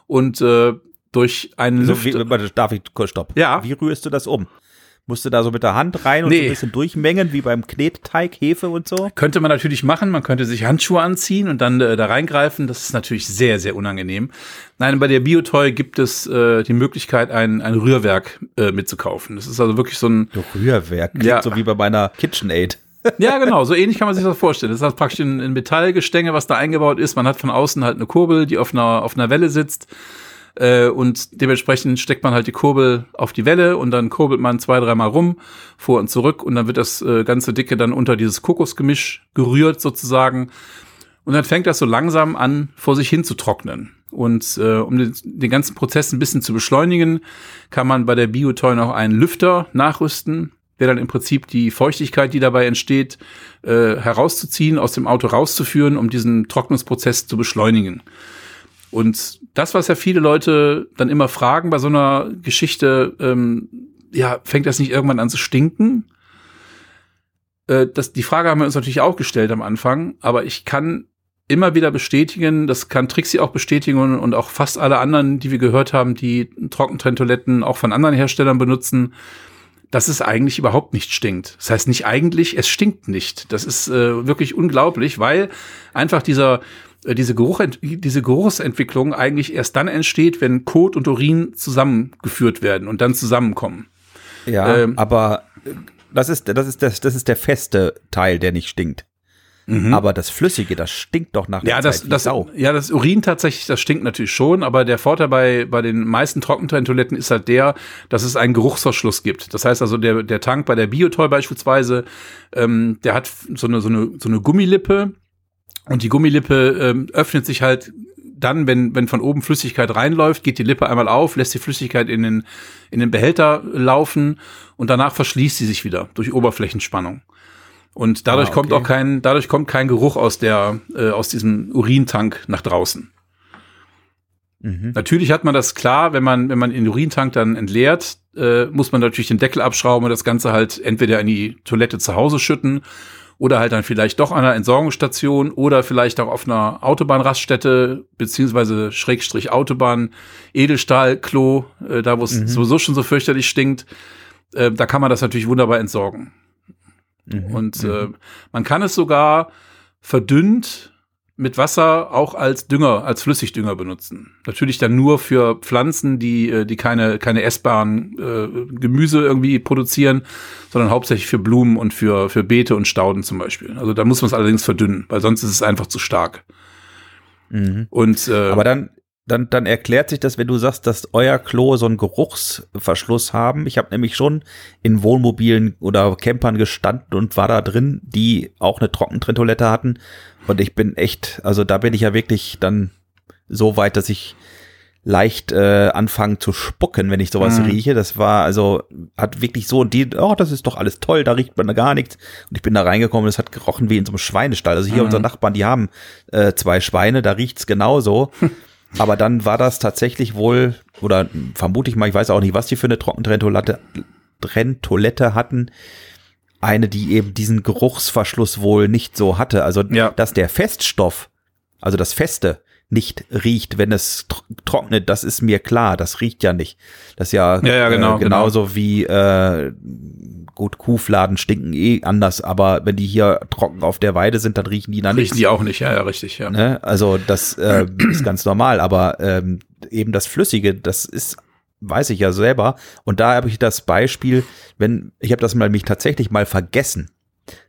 [SPEAKER 3] und äh, durch einen
[SPEAKER 2] So,
[SPEAKER 3] Luft.
[SPEAKER 2] wie, warte, darf ich kurz stopp?
[SPEAKER 3] Ja.
[SPEAKER 2] Wie rührst du das um? Musst du da so mit der Hand rein und
[SPEAKER 3] Nee.
[SPEAKER 2] so ein bisschen durchmengen, wie beim Knetteig, Hefe und so?
[SPEAKER 3] Könnte man natürlich machen, man könnte sich Handschuhe anziehen und dann äh, da reingreifen. Das ist natürlich sehr, sehr unangenehm. Nein, bei der Biotoy gibt es äh, die Möglichkeit, ein, ein Rührwerk äh, mitzukaufen. Das ist also wirklich so ein,
[SPEAKER 2] Rührwerk. Klingt
[SPEAKER 3] Ja.
[SPEAKER 2] so wie bei meiner KitchenAid.
[SPEAKER 3] Ja genau, so ähnlich kann man sich das vorstellen. Das ist halt praktisch ein, ein Metallgestänge, was da eingebaut ist. Man hat von außen halt eine Kurbel, die auf einer, auf einer Welle sitzt. Äh, und dementsprechend steckt man halt die Kurbel auf die Welle und dann kurbelt man zwei, dreimal rum, vor und zurück und dann wird das äh, ganze Dicke dann unter dieses Kokosgemisch gerührt sozusagen. Und dann fängt das so langsam an, vor sich hin zu trocknen. Und äh, um den, den ganzen Prozess ein bisschen zu beschleunigen, kann man bei der Biotoy noch einen Lüfter nachrüsten, der dann im Prinzip die Feuchtigkeit, die dabei entsteht, äh, herauszuziehen, aus dem Auto rauszuführen, um diesen Trocknungsprozess zu beschleunigen. Und das, was ja viele Leute dann immer fragen bei so einer Geschichte, ähm, ja, fängt das nicht irgendwann an zu stinken? Äh, das, die Frage haben wir uns natürlich auch gestellt am Anfang, aber ich kann immer wieder bestätigen, das kann Trixie auch bestätigen und auch fast alle anderen, die wir gehört haben, die Trockentrenntoiletten auch von anderen Herstellern benutzen, dass es eigentlich überhaupt nicht stinkt. Das heißt nicht eigentlich, es stinkt nicht. Das ist äh, wirklich unglaublich, weil einfach dieser äh, diese, Geruch, diese Geruchsentwicklung eigentlich erst dann entsteht, wenn Kot und Urin zusammengeführt werden und dann zusammenkommen.
[SPEAKER 2] Ja,
[SPEAKER 3] Ähm.
[SPEAKER 2] aber äh, das ist, das ist, das, das ist der feste Teil, der nicht stinkt. Aber das Flüssige, das stinkt doch nach
[SPEAKER 3] Mhm. Ja, das,
[SPEAKER 2] Zeit
[SPEAKER 3] das,
[SPEAKER 2] Sau.
[SPEAKER 3] ja, das Urin tatsächlich, das stinkt natürlich schon, aber der Vorteil bei, bei den meisten Trockentrenntoiletten ist halt der, dass es einen Geruchsverschluss gibt. Das heißt also, der, der Tank bei der Biotoy beispielsweise, ähm, der hat so eine, so eine, so eine Gummilippe und die Gummilippe ähm, öffnet sich halt dann, wenn, wenn von oben Flüssigkeit reinläuft, geht die Lippe einmal auf, lässt die Flüssigkeit in den, in den Behälter laufen und danach verschließt sie sich wieder durch Oberflächenspannung. Und dadurch
[SPEAKER 2] Ah,
[SPEAKER 3] kommt
[SPEAKER 2] okay.
[SPEAKER 3] auch kein, dadurch kommt kein Geruch aus der, äh, aus diesem Urintank nach draußen.
[SPEAKER 2] Mhm.
[SPEAKER 3] Natürlich hat man das klar, wenn man, wenn man den Urintank dann entleert, äh, muss man natürlich den Deckel abschrauben und das Ganze halt entweder in die Toilette zu Hause schütten oder halt dann vielleicht doch an einer Entsorgungsstation oder vielleicht auch auf einer Autobahnraststätte beziehungsweise Schrägstrich Autobahn, Edelstahlklo, äh, da wo es sowieso schon so fürchterlich stinkt, äh, da kann man das natürlich wunderbar entsorgen.
[SPEAKER 2] Mhm.
[SPEAKER 3] Und äh, man kann es sogar verdünnt mit Wasser auch als Dünger, als Flüssigdünger benutzen. Natürlich dann nur für Pflanzen, die, äh, die keine, keine essbaren äh, Gemüse irgendwie produzieren, sondern hauptsächlich für Blumen und für, für Beete und Stauden zum Beispiel. Also da muss man es allerdings verdünnen, weil sonst ist es einfach zu stark.
[SPEAKER 2] Mhm.
[SPEAKER 3] Und äh,
[SPEAKER 2] Aber dann, dann, dann erklärt sich das, wenn du sagst, dass euer Klo so einen Geruchsverschluss haben. Ich habe nämlich schon in Wohnmobilen oder Campern gestanden und war da drin, die auch eine Trockentrenntoilette hatten. Und ich bin echt, also da bin ich ja wirklich dann so weit, dass ich leicht äh, anfangen zu spucken, wenn ich sowas
[SPEAKER 3] Mhm.
[SPEAKER 2] rieche. Das war also, hat wirklich so und die, oh, das ist doch alles toll, da riecht man gar nichts. Und ich bin da reingekommen und es hat gerochen wie in so einem Schweinestall. Also hier
[SPEAKER 3] Mhm.
[SPEAKER 2] unsere Nachbarn, die haben äh, zwei Schweine, da riecht's genauso. Aber dann war das tatsächlich wohl, oder vermute ich mal, ich weiß auch nicht, was die für eine Trockentrenntoilette Trenntoilette hatten. Eine, die eben diesen Geruchsverschluss wohl nicht so hatte. Also,
[SPEAKER 3] Ja.
[SPEAKER 2] dass der Feststoff, also das Feste, nicht riecht, wenn es tro- trocknet, das ist mir klar. Das riecht ja nicht. Das ist ja,
[SPEAKER 3] Ja, ja, genau,
[SPEAKER 2] äh, genauso wie äh, gut Kuhfladen stinken eh anders, aber wenn die hier trocken auf der Weide sind, dann riechen die dann
[SPEAKER 3] Riechen
[SPEAKER 2] nicht.
[SPEAKER 3] die auch nicht, ja, ja, richtig, ja.
[SPEAKER 2] Ne? Also das äh, ist ganz normal, aber ähm, eben das Flüssige, das ist, weiß ich ja selber. Und da habe ich das Beispiel, wenn, ich habe das mal mich tatsächlich mal vergessen,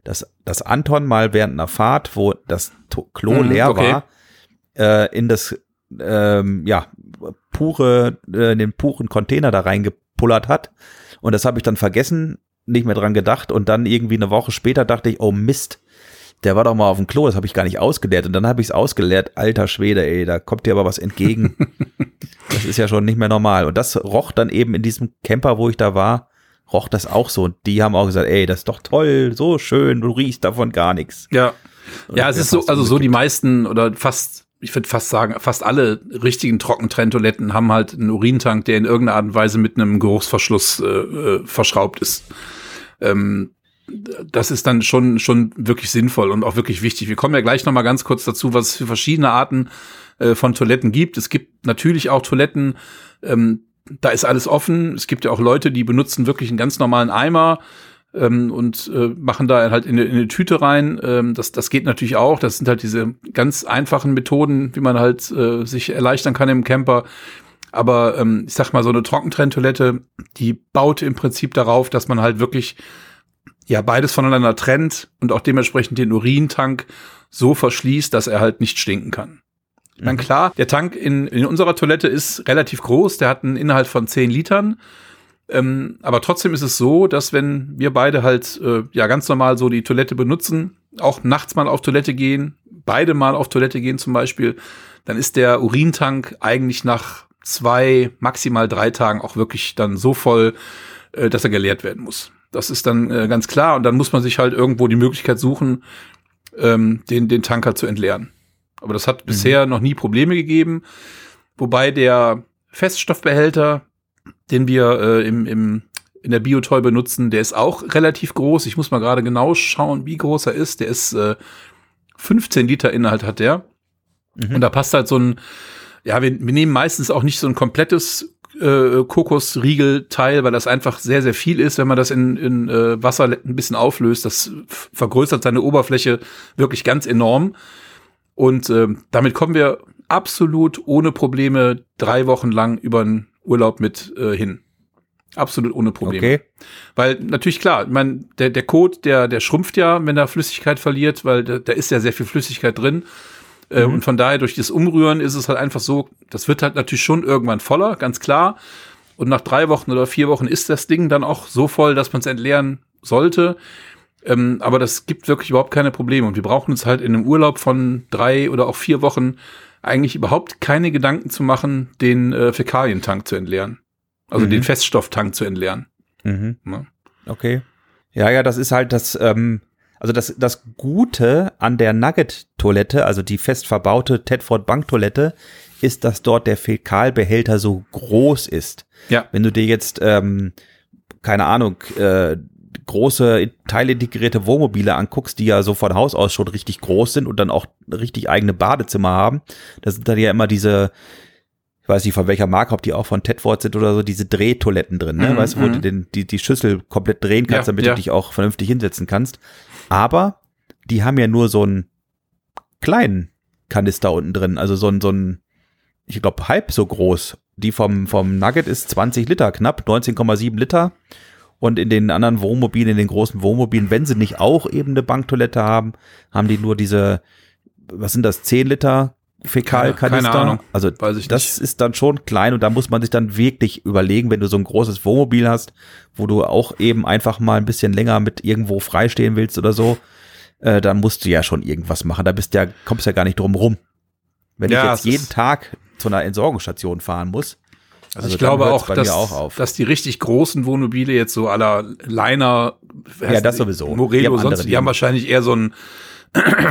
[SPEAKER 2] dass, dass Anton mal während einer Fahrt, wo das Klo
[SPEAKER 3] Mhm,
[SPEAKER 2] leer
[SPEAKER 3] okay.
[SPEAKER 2] war, äh, in das ähm, ja pure, äh, in den puren Container da reingepullert hat. Und das habe ich dann vergessen, nicht mehr dran gedacht. Und dann irgendwie eine Woche später dachte ich, oh Mist, der war doch mal auf dem Klo, das habe ich gar nicht ausgeleert. Und dann habe ich es ausgeleert. Alter Schwede, ey, da kommt dir aber was entgegen. das ist ja schon nicht mehr normal. Und das roch dann eben in diesem Camper, wo ich da war, roch das auch so. Und die haben auch gesagt, ey, das ist doch toll, so schön, du riechst davon gar nichts.
[SPEAKER 3] Ja.
[SPEAKER 2] Und
[SPEAKER 3] Ja, es ist so, also so die meisten oder fast, ich würde fast sagen, fast alle richtigen Trockentrenntoiletten haben halt einen Urintank, der in irgendeiner Art und Weise mit einem Geruchsverschluss äh, äh, verschraubt ist. Ähm, das ist dann schon, schon wirklich sinnvoll und auch wirklich wichtig. Wir kommen ja gleich noch mal ganz kurz dazu, was es für verschiedene Arten äh, von Toiletten gibt. Es gibt natürlich auch Toiletten, ähm, da ist alles offen. Es gibt ja auch Leute, die benutzen wirklich einen ganz normalen Eimer ähm, und äh, machen da halt in eine, in eine Tüte rein. Ähm, das, das geht natürlich auch. Das sind halt diese ganz einfachen Methoden, wie man halt äh, sich erleichtern kann im Camper. Aber ähm, ich sag mal, so eine Trockentrenntoilette, die baut im Prinzip darauf, dass man halt wirklich ja beides voneinander trennt und auch dementsprechend den Urintank so verschließt, dass er halt nicht stinken kann. Dann klar, der Tank in, in unserer Toilette ist relativ groß, der hat einen Inhalt von 10 Litern. Ähm, aber trotzdem ist es so, dass wenn wir beide halt äh, ja ganz normal so die Toilette benutzen, auch nachts mal auf Toilette gehen, beide mal auf Toilette gehen zum Beispiel, dann ist der Urintank eigentlich nach zwei, maximal drei Tagen auch wirklich dann so voll, äh, dass er geleert werden muss. Das ist dann äh, ganz klar und dann muss man sich halt irgendwo die Möglichkeit suchen, ähm, den, den Tanker zu entleeren. Aber das hat bisher noch nie Probleme gegeben. Wobei der Feststoffbehälter, den wir äh, im, im, in der Biotoy benutzen, der ist auch relativ groß. Ich muss mal gerade genau schauen, wie groß er ist. Der ist äh, 15 Liter Inhalt hat der.
[SPEAKER 2] Mhm.
[SPEAKER 3] Und da passt halt so ein, ja, wir, wir nehmen meistens auch nicht so ein komplettes äh, Kokosriegelteil, weil das einfach sehr, sehr viel ist, wenn man das in, in äh, Wasser ein bisschen auflöst. Das vergrößert seine Oberfläche wirklich ganz enorm. Und ähm, damit kommen wir absolut ohne Probleme drei Wochen lang über einen Urlaub mit äh, hin. Absolut ohne Probleme.
[SPEAKER 2] Okay.
[SPEAKER 3] Weil natürlich klar, ich mein, der, der Kot, der, der schrumpft ja, wenn er Flüssigkeit verliert, weil da, da ist ja sehr viel Flüssigkeit drin. Äh, Und von daher, durch das Umrühren ist es halt einfach so, das wird halt natürlich schon irgendwann voller, ganz klar. Und nach drei Wochen oder vier Wochen ist das Ding dann auch so voll, dass man es entleeren sollte. Ähm, aber das gibt wirklich überhaupt keine Probleme. Und wir brauchen uns halt in einem Urlaub von drei oder auch vier Wochen eigentlich überhaupt keine Gedanken zu machen, den äh, Fäkalientank zu entleeren. Also
[SPEAKER 2] Mhm.
[SPEAKER 3] den Feststofftank zu entleeren.
[SPEAKER 2] Mhm.
[SPEAKER 3] Ne?
[SPEAKER 2] Okay. Ja, ja, das ist halt das, ähm, also das, das Gute an der Nugget-Toilette, also die fest verbaute Tedford-Banktoilette, ist, dass dort der Fäkalbehälter so groß ist.
[SPEAKER 3] Ja.
[SPEAKER 2] Wenn du dir jetzt, ähm, keine Ahnung, äh, große teilintegrierte Wohnmobile anguckst, die ja so von Haus aus schon richtig groß sind und dann auch richtig eigene Badezimmer haben, da sind dann ja immer diese, ich weiß nicht von welcher Marke, ob die auch von Tedford sind oder so, diese Drehtoiletten drin, ne?
[SPEAKER 3] Mhm,
[SPEAKER 2] weißt du, wo
[SPEAKER 3] mhm.
[SPEAKER 2] du den, die, die Schüssel komplett drehen kannst,
[SPEAKER 3] Ja,
[SPEAKER 2] damit
[SPEAKER 3] ja.
[SPEAKER 2] du dich auch vernünftig hinsetzen kannst. Aber die haben ja nur so einen kleinen Kanister unten drin, also so ein, so ein, ich glaube, halb so groß. Die vom, vom Nugget ist 20 Liter knapp, 19,7 Liter. Und in den anderen Wohnmobilen, in den großen Wohnmobilen, wenn sie nicht auch eben eine Banktoilette haben, haben die nur diese, was sind das, 10 Liter Fäkalkanister?
[SPEAKER 3] Keine Ahnung.
[SPEAKER 2] Also das ist dann schon klein und da muss man sich dann wirklich überlegen, wenn du so ein großes Wohnmobil hast, wo du auch eben einfach mal ein bisschen länger mit irgendwo freistehen willst oder so, äh, dann musst du ja schon irgendwas machen. Da bist du ja, kommst ja gar nicht drum rum. Wenn
[SPEAKER 3] Ja,
[SPEAKER 2] ich jetzt jeden Tag zu einer Entsorgungsstation fahren muss.
[SPEAKER 3] Also, ich glaube auch, dass,
[SPEAKER 2] auch
[SPEAKER 3] dass die richtig großen Wohnmobile jetzt so aller Liner,
[SPEAKER 2] Ja, das
[SPEAKER 3] die?
[SPEAKER 2] sowieso. Die
[SPEAKER 3] Morelo,
[SPEAKER 2] haben
[SPEAKER 3] sonst, die haben
[SPEAKER 2] die-
[SPEAKER 3] wahrscheinlich eher so einen,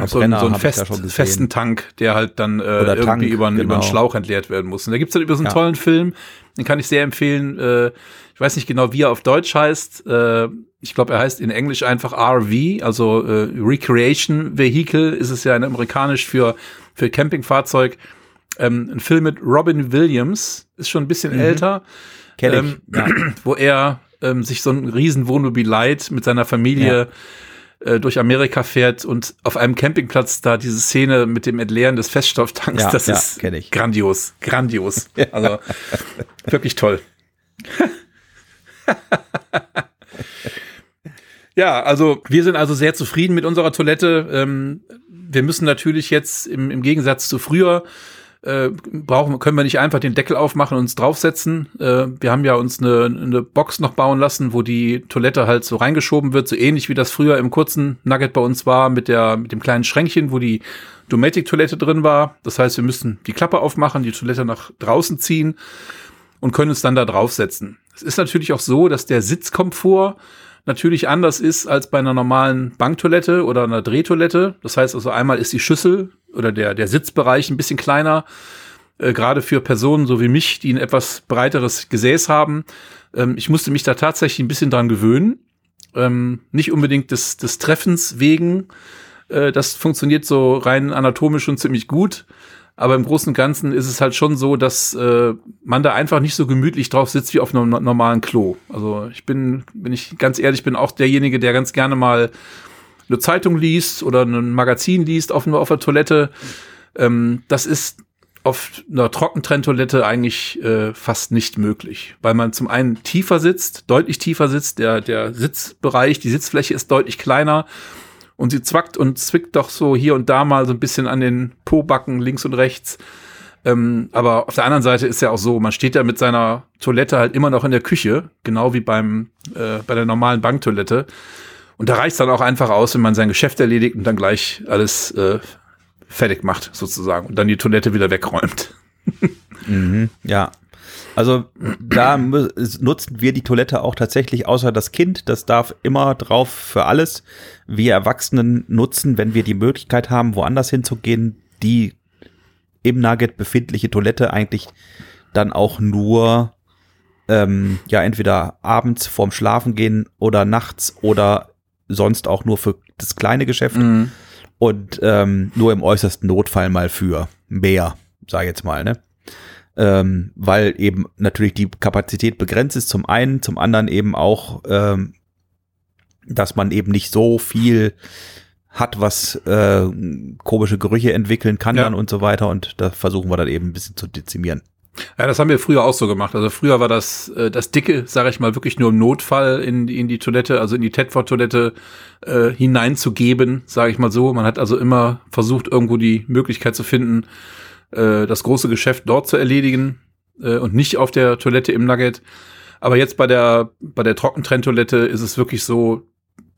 [SPEAKER 3] so einen, so einen fest, festen Tank, der halt dann äh,
[SPEAKER 2] Oder
[SPEAKER 3] irgendwie
[SPEAKER 2] Tank,
[SPEAKER 3] über, einen- über einen
[SPEAKER 2] genau.
[SPEAKER 3] Schlauch entleert werden muss. Und da gibt's dann übrigens einen
[SPEAKER 2] Ja.
[SPEAKER 3] tollen Film, den kann ich sehr empfehlen. Äh, ich weiß nicht genau, wie er auf Deutsch heißt. Äh, ich glaube, er heißt in Englisch einfach RV, also äh, Recreation Vehicle ist es ja in amerikanisch für, für Campingfahrzeug. Ähm, ein Film mit Robin Williams, ist schon ein bisschen älter
[SPEAKER 2] Kenn ich.
[SPEAKER 3] ähm,
[SPEAKER 2] ja.
[SPEAKER 3] wo er ähm, sich so ein riesen Wohnmobil leiht mit seiner Familie äh, durch Amerika fährt und auf einem Campingplatz da diese Szene mit dem Entleeren des Feststofftanks,
[SPEAKER 2] Ja,
[SPEAKER 3] das
[SPEAKER 2] ja,
[SPEAKER 3] ist
[SPEAKER 2] ich.
[SPEAKER 3] grandios, grandios. Also wirklich toll. ja, also wir sind also sehr zufrieden mit unserer Toilette. Ähm, wir müssen natürlich jetzt im, im Gegensatz zu früher äh, brauchen, können wir nicht einfach den Deckel aufmachen und uns draufsetzen. Äh, wir haben ja uns eine, eine Box noch bauen lassen, wo die Toilette halt so reingeschoben wird, so ähnlich wie das früher im kurzen Nugget bei uns war, mit der, mit dem kleinen Schränkchen, wo die Dometic-Toilette drin war. Das heißt, wir müssen die Klappe aufmachen, die Toilette nach draußen ziehen und können uns dann da draufsetzen. Es ist natürlich auch so, dass der Sitzkomfort natürlich anders ist als bei einer normalen Banktoilette oder einer Drehtoilette. Das heißt also einmal ist die Schüssel oder der, der Sitzbereich ein bisschen kleiner, äh, gerade für Personen so wie mich, die ein etwas breiteres Gesäß haben. Ähm, ich musste mich da tatsächlich ein bisschen dran gewöhnen. Ähm, nicht unbedingt des, des Treffens wegen. Äh, das funktioniert so rein anatomisch schon ziemlich gut. Aber im Großen und Ganzen ist es halt schon so, dass äh, man da einfach nicht so gemütlich drauf sitzt wie auf einem no- normalen Klo. Also ich bin, wenn ich ganz ehrlich bin, auch derjenige, der ganz gerne mal eine Zeitung liest oder ein Magazin liest auf, auf der Toilette. Ähm, das ist auf einer Trockentrenntoilette eigentlich äh, fast nicht möglich, weil man zum einen tiefer sitzt, deutlich tiefer sitzt, der, der Sitzbereich, die Sitzfläche ist deutlich kleiner und sie zwackt und zwickt doch so hier und da mal so ein bisschen an den Pobacken links und rechts. Ähm, aber auf der anderen Seite ist ja auch so, man steht ja mit seiner Toilette halt immer noch in der Küche, genau wie beim äh, bei der normalen Banktoilette. Und da reicht es dann auch einfach aus, wenn man sein Geschäft erledigt und dann gleich alles äh, fertig macht, sozusagen, und dann die Toilette wieder wegräumt.
[SPEAKER 2] Mhm, ja. Also da nutzen wir die Toilette auch tatsächlich, außer das Kind, das darf immer drauf für alles. Wir Erwachsenen nutzen, wenn wir die Möglichkeit haben, woanders hinzugehen, die im Nugget befindliche Toilette eigentlich dann auch nur ähm, ja entweder abends vorm Schlafen gehen oder nachts oder sonst auch nur für das kleine Geschäft und ähm, nur im äußersten Notfall mal für mehr, sag ich jetzt mal, ne? Ähm, weil eben natürlich die Kapazität begrenzt ist, zum einen, zum anderen eben auch, ähm, dass man eben nicht so viel hat, was äh, komische Gerüche entwickeln kann
[SPEAKER 3] Ja.
[SPEAKER 2] dann und so weiter und da versuchen wir dann eben ein bisschen zu dezimieren.
[SPEAKER 3] Ja, das haben wir früher auch so gemacht. Also früher war das äh, das Dicke, sage ich mal, wirklich nur im Notfall in, die- in die Toilette, also in die Tedford-Toilette äh, hineinzugeben, sage ich mal so. Man hat also immer versucht, irgendwo die Möglichkeit zu finden, äh, das große Geschäft dort zu erledigen äh, und nicht auf der Toilette im Nugget. Aber jetzt bei der bei der Trockentrenntoilette ist es wirklich so,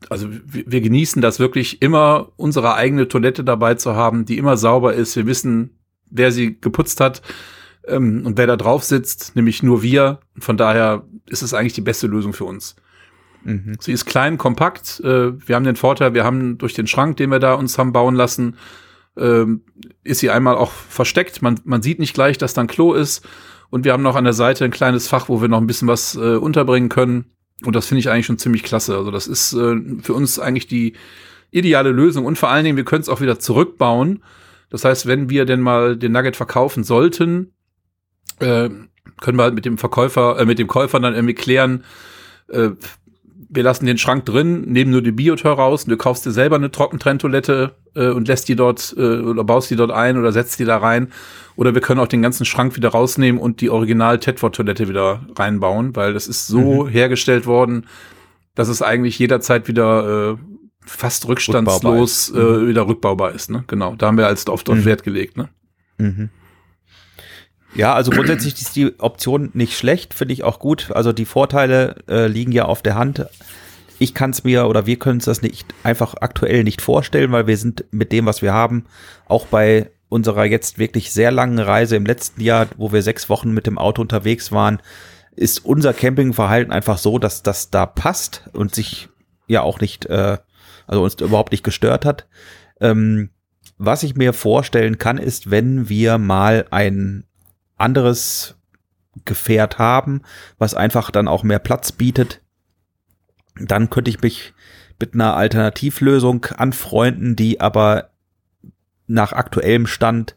[SPEAKER 3] also wir genießen das wirklich immer, unsere eigene Toilette dabei zu haben, die immer sauber ist. Wir wissen, wer sie geputzt hat ähm, und wer da drauf sitzt, nämlich nur wir. Von daher ist es eigentlich die beste Lösung für uns.
[SPEAKER 2] Mhm.
[SPEAKER 3] Sie ist klein, kompakt. Äh, wir haben den Vorteil, wir haben durch den Schrank, den wir da uns haben bauen lassen, ähm, ist sie einmal auch versteckt. Man, man sieht nicht gleich, dass da ein Klo ist. Und wir haben noch an der Seite ein kleines Fach, wo wir noch ein bisschen was äh, unterbringen können. Und das finde ich eigentlich schon ziemlich klasse. Also das ist äh, für uns eigentlich die ideale Lösung. Und vor allen Dingen, wir können es auch wieder zurückbauen. Das heißt, wenn wir denn mal den Nugget verkaufen sollten, äh, können wir halt mit dem Verkäufer, äh, mit dem Käufer dann irgendwie klären, äh, wir lassen den Schrank drin, nehmen nur die Biotür raus und du kaufst dir selber eine Trockentrenntoilette äh, und lässt die dort äh, oder baust die dort ein oder setzt die da rein. Oder wir können auch den ganzen Schrank wieder rausnehmen und die Original Tedford-Toilette wieder reinbauen, weil das ist so hergestellt worden, dass es eigentlich jederzeit wieder äh, fast rückstandslos
[SPEAKER 2] Rückbaubar
[SPEAKER 3] äh, wieder rückbaubar ist. Ne? Genau, da haben wir als oft auf
[SPEAKER 2] Mhm.
[SPEAKER 3] Wert gelegt. Ne?
[SPEAKER 2] Ja, also grundsätzlich ist die Option nicht schlecht, finde ich auch gut. Also die Vorteile äh, liegen ja auf der Hand. Ich kann es mir oder wir können es das nicht einfach aktuell nicht vorstellen, weil wir sind mit dem, was wir haben, auch bei unserer jetzt wirklich sehr langen Reise im letzten Jahr, wo wir sechs Wochen mit dem Auto unterwegs waren, ist unser Campingverhalten einfach so, dass das da passt und sich ja auch nicht, äh, also uns überhaupt nicht gestört hat. Ähm, was ich mir vorstellen kann, ist, wenn wir mal ein anderes Gefährt haben, was einfach dann auch mehr Platz bietet, dann könnte ich mich mit einer Alternativlösung anfreunden, die aber nach aktuellem Stand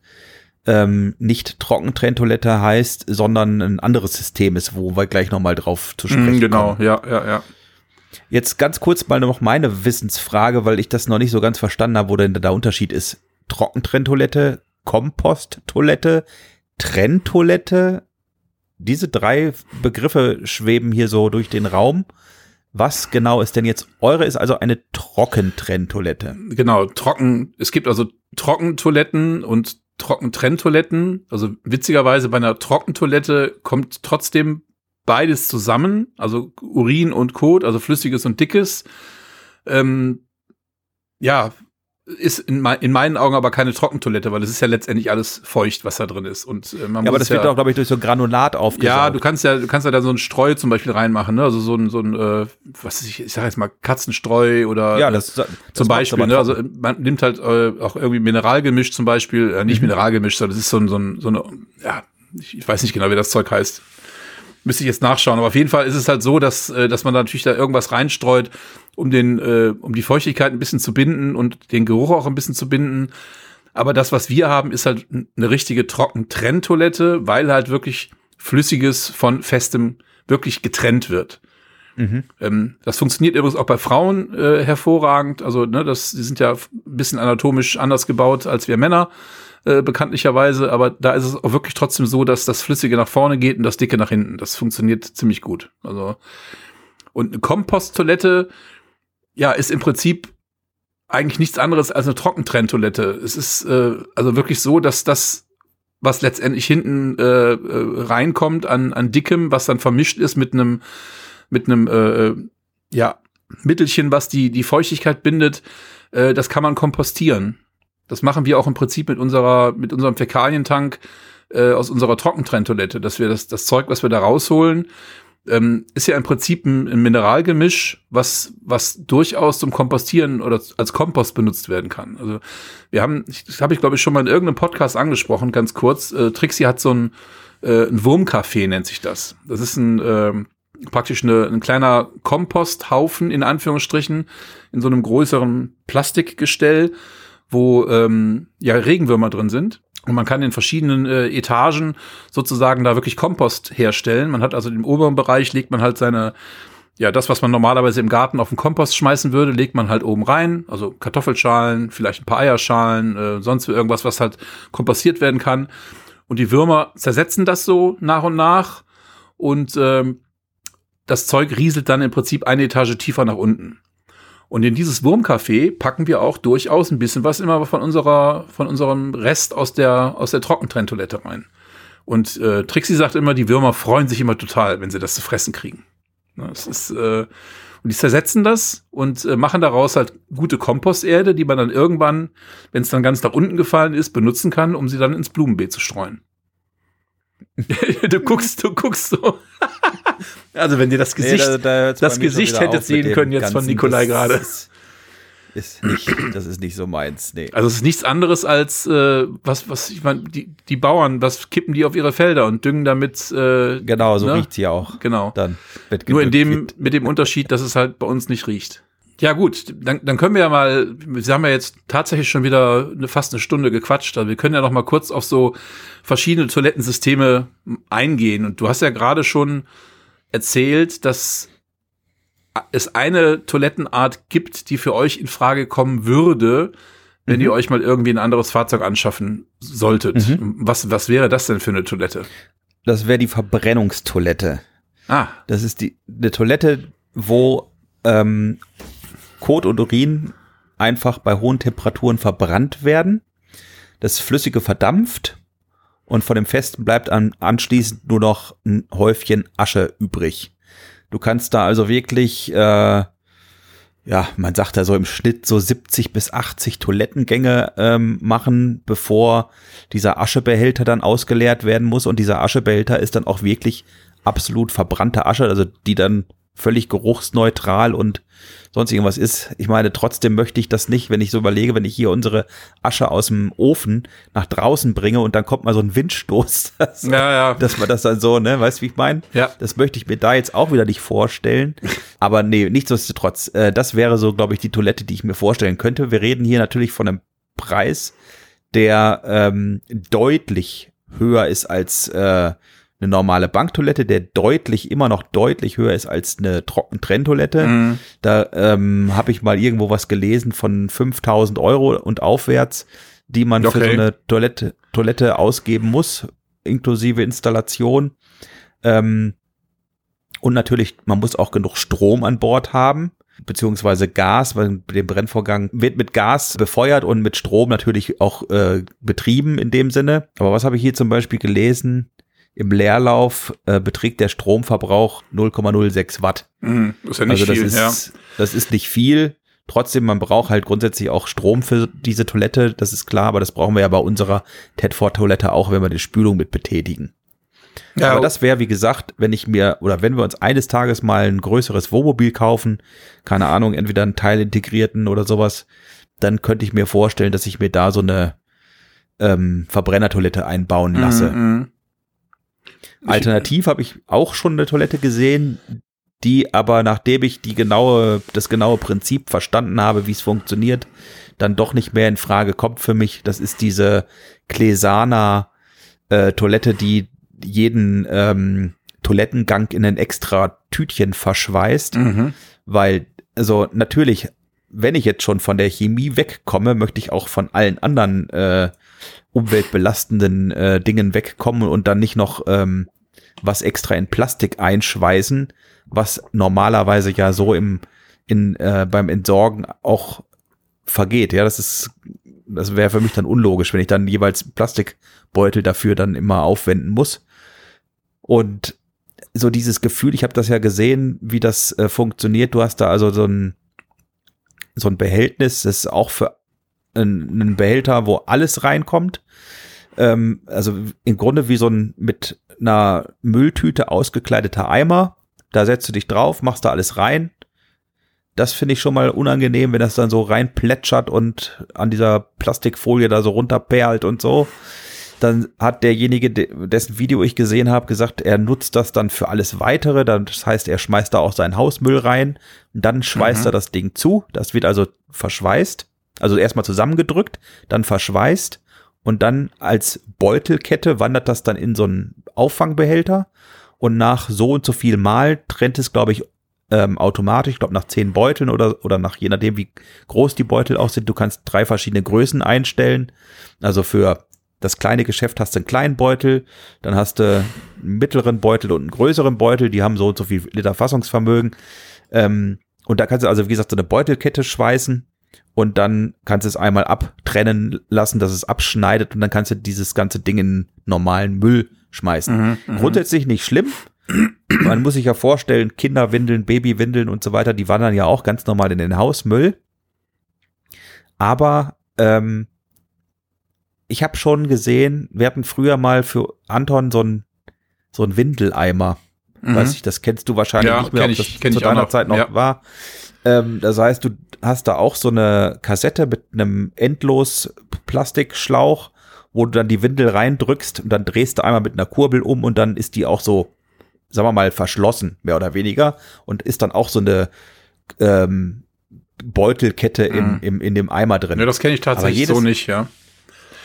[SPEAKER 2] ähm, nicht Trockentrenntoilette heißt, sondern ein anderes System ist, wo wir gleich nochmal drauf zu sprechen
[SPEAKER 3] Mm, genau,
[SPEAKER 2] kommen.
[SPEAKER 3] ja, ja, ja.
[SPEAKER 2] Jetzt ganz kurz mal noch meine Wissensfrage, weil ich das noch nicht so ganz verstanden habe, wo denn der Unterschied ist. Trockentrenntoilette, Komposttoilette, Trenntoilette. Diese drei Begriffe schweben hier so durch den Raum. Was genau ist denn jetzt eure? Ist also eine Trockentrenntoilette.
[SPEAKER 3] Genau, trocken. Es gibt also Trockentoiletten und Trockentrenntoiletten. Also witzigerweise bei einer Trockentoilette kommt trotzdem beides zusammen, also Urin und Kot, also flüssiges und dickes. Ähm, ja, ist in, mei- in meinen Augen aber keine Trockentoilette, weil es ist ja letztendlich alles feucht, was da drin ist. Und äh, man
[SPEAKER 2] Ja, aber das wird
[SPEAKER 3] ja,
[SPEAKER 2] auch, glaube ich, durch so Granulat aufgesaugt.
[SPEAKER 3] ja, du kannst ja, du kannst ja da so ein Streu zum Beispiel reinmachen, ne? Also so ein, so ein, äh, was ich, ich sag jetzt mal Katzenstreu oder
[SPEAKER 2] ja,
[SPEAKER 3] äh,
[SPEAKER 2] das, das
[SPEAKER 3] zum Beispiel, ne? Also
[SPEAKER 2] trocken.
[SPEAKER 3] man nimmt halt äh, auch irgendwie Mineralgemisch zum Beispiel, äh, nicht
[SPEAKER 2] Mhm.
[SPEAKER 3] Mineralgemisch, sondern das ist so ein, so ein, so eine, ja, ich, ich weiß nicht genau, wie das Zeug heißt. Müsste ich jetzt nachschauen, aber auf jeden Fall ist es halt so, dass, äh, dass man da natürlich da irgendwas reinstreut, um den, äh, um die Feuchtigkeit ein bisschen zu binden und den Geruch auch ein bisschen zu binden. Aber das, was wir haben, ist halt eine richtige Trockentrenntoilette, weil halt wirklich Flüssiges von Festem wirklich getrennt wird.
[SPEAKER 2] Mhm.
[SPEAKER 3] Ähm, das funktioniert übrigens auch bei Frauen äh, hervorragend. Also, ne, das, die sind ja ein bisschen anatomisch anders gebaut als wir Männer, äh, bekanntlicherweise. Aber da ist es auch wirklich trotzdem so, dass das Flüssige nach vorne geht und das Dicke nach hinten. Das funktioniert ziemlich gut. Also, und eine Komposttoilette, ja, ist im Prinzip eigentlich nichts anderes als eine Trockentrenntoilette. Es ist äh, also wirklich so, dass das was letztendlich hinten äh, äh, reinkommt an, an Dickem, was dann vermischt ist mit einem mit einem äh, äh, ja, Mittelchen, was die, die Feuchtigkeit bindet, äh, das kann man kompostieren. Das machen wir auch im Prinzip mit unserer, mit unserem Fäkalientank äh, aus unserer Trockentrenntoilette, dass wir das, das Zeug, was wir da rausholen, ähm, ist ja im Prinzip ein, ein Mineralgemisch, was, was durchaus zum Kompostieren oder als Kompost benutzt werden kann. Also wir haben, das habe ich glaube ich schon mal in irgendeinem Podcast angesprochen, ganz kurz. Äh, Trixie hat so ein, äh, ein Wurmcafé, nennt sich das. Das ist ein, ähm, praktisch eine, ein kleiner Komposthaufen in Anführungsstrichen in so einem größeren Plastikgestell, wo ähm, ja Regenwürmer drin sind. Und man kann in verschiedenen äh, Etagen sozusagen da wirklich Kompost herstellen. Man hat also im oberen Bereich legt man halt seine, ja, das, was man normalerweise im Garten auf den Kompost schmeißen würde, legt man halt oben rein. Also Kartoffelschalen, vielleicht ein paar Eierschalen, äh, sonst irgendwas, was halt kompostiert werden kann. Und die Würmer zersetzen das so nach und nach. Und ähm, das Zeug rieselt dann im Prinzip eine Etage tiefer nach unten. Und in dieses Wurmcafé packen wir auch durchaus ein bisschen was immer von unserer, von unserem Rest aus der, aus der Trockentrenntoilette rein. Und äh, Trixie sagt immer, die Würmer freuen sich immer total, wenn sie das zu fressen kriegen. Ne, es ist, äh, und die zersetzen das und äh, machen daraus halt gute Komposterde, die man dann irgendwann, wenn es dann ganz nach unten gefallen ist, benutzen kann, um sie dann ins Blumenbeet zu streuen. du guckst, du guckst so. Also wenn dir das Gesicht,
[SPEAKER 2] da- da hört's
[SPEAKER 3] das Gesicht hättet sehen können jetzt von. Nikolai gerade.
[SPEAKER 2] Ist, ist nicht, das ist nicht so meins, nee.
[SPEAKER 3] Also es ist nichts anderes als äh, was, was ich meine, die, die Bauern, was kippen die auf ihre Felder und düngen damit äh,
[SPEAKER 2] Genau, so
[SPEAKER 3] ne?
[SPEAKER 2] riecht's hier auch.
[SPEAKER 3] Genau.
[SPEAKER 2] Dann wird
[SPEAKER 3] Nur in dem,
[SPEAKER 2] gedüngt.
[SPEAKER 3] mit dem Unterschied, dass es halt bei uns nicht riecht. Ja gut, dann, dann können wir ja mal, wir haben ja jetzt tatsächlich schon wieder eine, fast eine Stunde gequatscht, also wir können ja noch mal kurz auf so verschiedene Toilettensysteme eingehen. Und du hast ja gerade schon erzählt, dass es eine Toilettenart gibt, die für euch in Frage kommen würde, wenn
[SPEAKER 2] Mhm.
[SPEAKER 3] ihr euch mal irgendwie ein anderes Fahrzeug anschaffen solltet. Was, was wäre das denn für eine Toilette?
[SPEAKER 2] Das wäre die Verbrennungstoilette.
[SPEAKER 3] Ah,
[SPEAKER 2] Das ist die eine Toilette, wo ähm, Kot und Urin einfach bei hohen Temperaturen verbrannt werden. Das Flüssige verdampft und von dem Festen bleibt an, anschließend nur noch ein Häufchen Asche übrig. Du kannst da also wirklich, äh, ja, man sagt da so im Schnitt so 70 bis 80 Toilettengänge ähm, machen, bevor dieser Aschebehälter dann ausgeleert werden muss. Und dieser Aschebehälter ist dann auch wirklich absolut verbrannte Asche, also die dann völlig geruchsneutral und sonst irgendwas ist. Ich meine, trotzdem möchte ich das nicht, wenn ich so überlege, wenn ich hier unsere Asche aus dem Ofen nach draußen bringe und dann kommt mal so ein Windstoß, dass,
[SPEAKER 3] Ja, ja.
[SPEAKER 2] dass man das dann so, ne, weißt du, wie ich meine?
[SPEAKER 3] Ja.
[SPEAKER 2] Das möchte ich mir da jetzt auch wieder nicht vorstellen. Aber nee, nichtsdestotrotz, äh, das wäre so, glaube ich, die Toilette, die ich mir vorstellen könnte. Wir reden hier natürlich von einem Preis, der ähm, deutlich höher ist als äh, eine normale Banktoilette, der deutlich, immer noch deutlich höher ist als eine Trockentrenntoilette.
[SPEAKER 3] Mhm.
[SPEAKER 2] Da ähm, habe ich mal irgendwo was gelesen von 5000 Euro und aufwärts, die man für
[SPEAKER 3] Okay.
[SPEAKER 2] so eine Toilette, Toilette ausgeben muss, inklusive Installation. Ähm, und natürlich, man muss auch genug Strom an Bord haben, beziehungsweise Gas, weil der Brennvorgang wird mit Gas befeuert und mit Strom natürlich auch äh, betrieben in dem Sinne. Aber was habe ich hier zum Beispiel gelesen? Im Leerlauf äh, beträgt der Stromverbrauch 0,06 Watt.
[SPEAKER 3] Mhm. Ist ja nicht
[SPEAKER 2] Also das
[SPEAKER 3] viel,
[SPEAKER 2] ist,
[SPEAKER 3] ja.
[SPEAKER 2] das ist nicht viel. Trotzdem, man braucht halt grundsätzlich auch Strom für diese Toilette, das ist klar, aber das brauchen wir ja bei unserer Tedford-Toilette auch, wenn wir die Spülung mit betätigen.
[SPEAKER 3] Ja,
[SPEAKER 2] aber das wäre, wie gesagt, wenn ich mir, oder wenn wir uns eines Tages mal ein größeres Wohnmobil kaufen, keine Ahnung, entweder einen Teil integrierten oder sowas, dann könnte ich mir vorstellen, dass ich mir da so eine ähm, Verbrennertoilette einbauen lasse.
[SPEAKER 3] Mhm.
[SPEAKER 2] Alternativ habe ich auch schon eine Toilette gesehen, die aber nachdem ich die genaue, das genaue Prinzip verstanden habe, wie es funktioniert, dann doch nicht mehr in Frage kommt für mich. Das ist diese Klesana äh, Toilette, die jeden ähm, Toilettengang in ein extra Tütchen verschweißt,
[SPEAKER 3] Mhm.
[SPEAKER 2] weil also natürlich, wenn ich jetzt schon von der Chemie wegkomme, möchte ich auch von allen anderen äh, umweltbelastenden äh, Dingen wegkommen und dann nicht noch ähm, was extra in Plastik einschweißen, was normalerweise ja so im in äh, beim Entsorgen auch vergeht. Ja, das ist das wäre für mich dann unlogisch, wenn ich dann jeweils Plastikbeutel dafür dann immer aufwenden muss. Und so dieses Gefühl, ich habe das ja gesehen, wie das äh, funktioniert. Du hast da also so ein so ein Behältnis, das ist auch für einen, Behälter, wo alles reinkommt. Ähm, also im Grunde wie so ein mit einer Mülltüte ausgekleideter Eimer. Da setzt du dich drauf, machst da alles rein. Das finde ich schon mal unangenehm, wenn das dann so rein plätschert und an dieser Plastikfolie da so runterperlt und so. Dann hat derjenige, de- dessen Video ich gesehen habe, gesagt, er nutzt das dann für alles weitere. Das heißt, er schmeißt da auch seinen Hausmüll rein. Und dann schweißt
[SPEAKER 3] Mhm.
[SPEAKER 2] er das Ding zu. Das wird also verschweißt. Also erstmal zusammengedrückt, dann verschweißt. Und dann als Beutelkette wandert das dann in so einen Auffangbehälter. Und nach so und so viel Mal trennt es, glaube ich, ähm, automatisch, ich glaube nach zehn Beuteln oder, oder nach je nachdem, wie groß die Beutel auch sind. Du kannst drei verschiedene Größen einstellen. Also für das kleine Geschäft hast du einen kleinen Beutel, dann hast du einen mittleren Beutel und einen größeren Beutel, die haben so und so viel Liter Fassungsvermögen. Ähm, und da kannst du also, wie gesagt, so eine Beutelkette schweißen und dann kannst du es einmal abtrennen lassen, dass es abschneidet und dann kannst du dieses ganze Ding in normalen Müll schmeißen.
[SPEAKER 3] Mhm. Mhm.
[SPEAKER 2] Grundsätzlich nicht schlimm. Man muss sich ja vorstellen, Kinderwindeln, Babywindeln und so weiter, die wandern ja auch ganz normal in den Hausmüll. Aber ähm, ich habe schon gesehen, wir hatten früher mal für Anton so ein so ein Windeleimer.
[SPEAKER 3] Mhm.
[SPEAKER 2] Weiß ich, das kennst du wahrscheinlich
[SPEAKER 3] Ja,
[SPEAKER 2] nicht mehr, ob das zu
[SPEAKER 3] ich auch
[SPEAKER 2] deiner Zeit noch
[SPEAKER 3] ja.
[SPEAKER 2] war. Ähm, das heißt, du hast da auch so eine Kassette mit einem endlos Plastikschlauch, wo du dann die Windel reindrückst und dann drehst du einmal mit einer Kurbel um und dann ist die auch so, sagen wir mal, verschlossen, mehr oder weniger, und ist dann auch so eine ähm, Beutelkette im,
[SPEAKER 3] Mhm.
[SPEAKER 2] im, in dem Eimer drin.
[SPEAKER 3] Ja, das kenne ich tatsächlich
[SPEAKER 2] jedes-
[SPEAKER 3] so nicht, ja.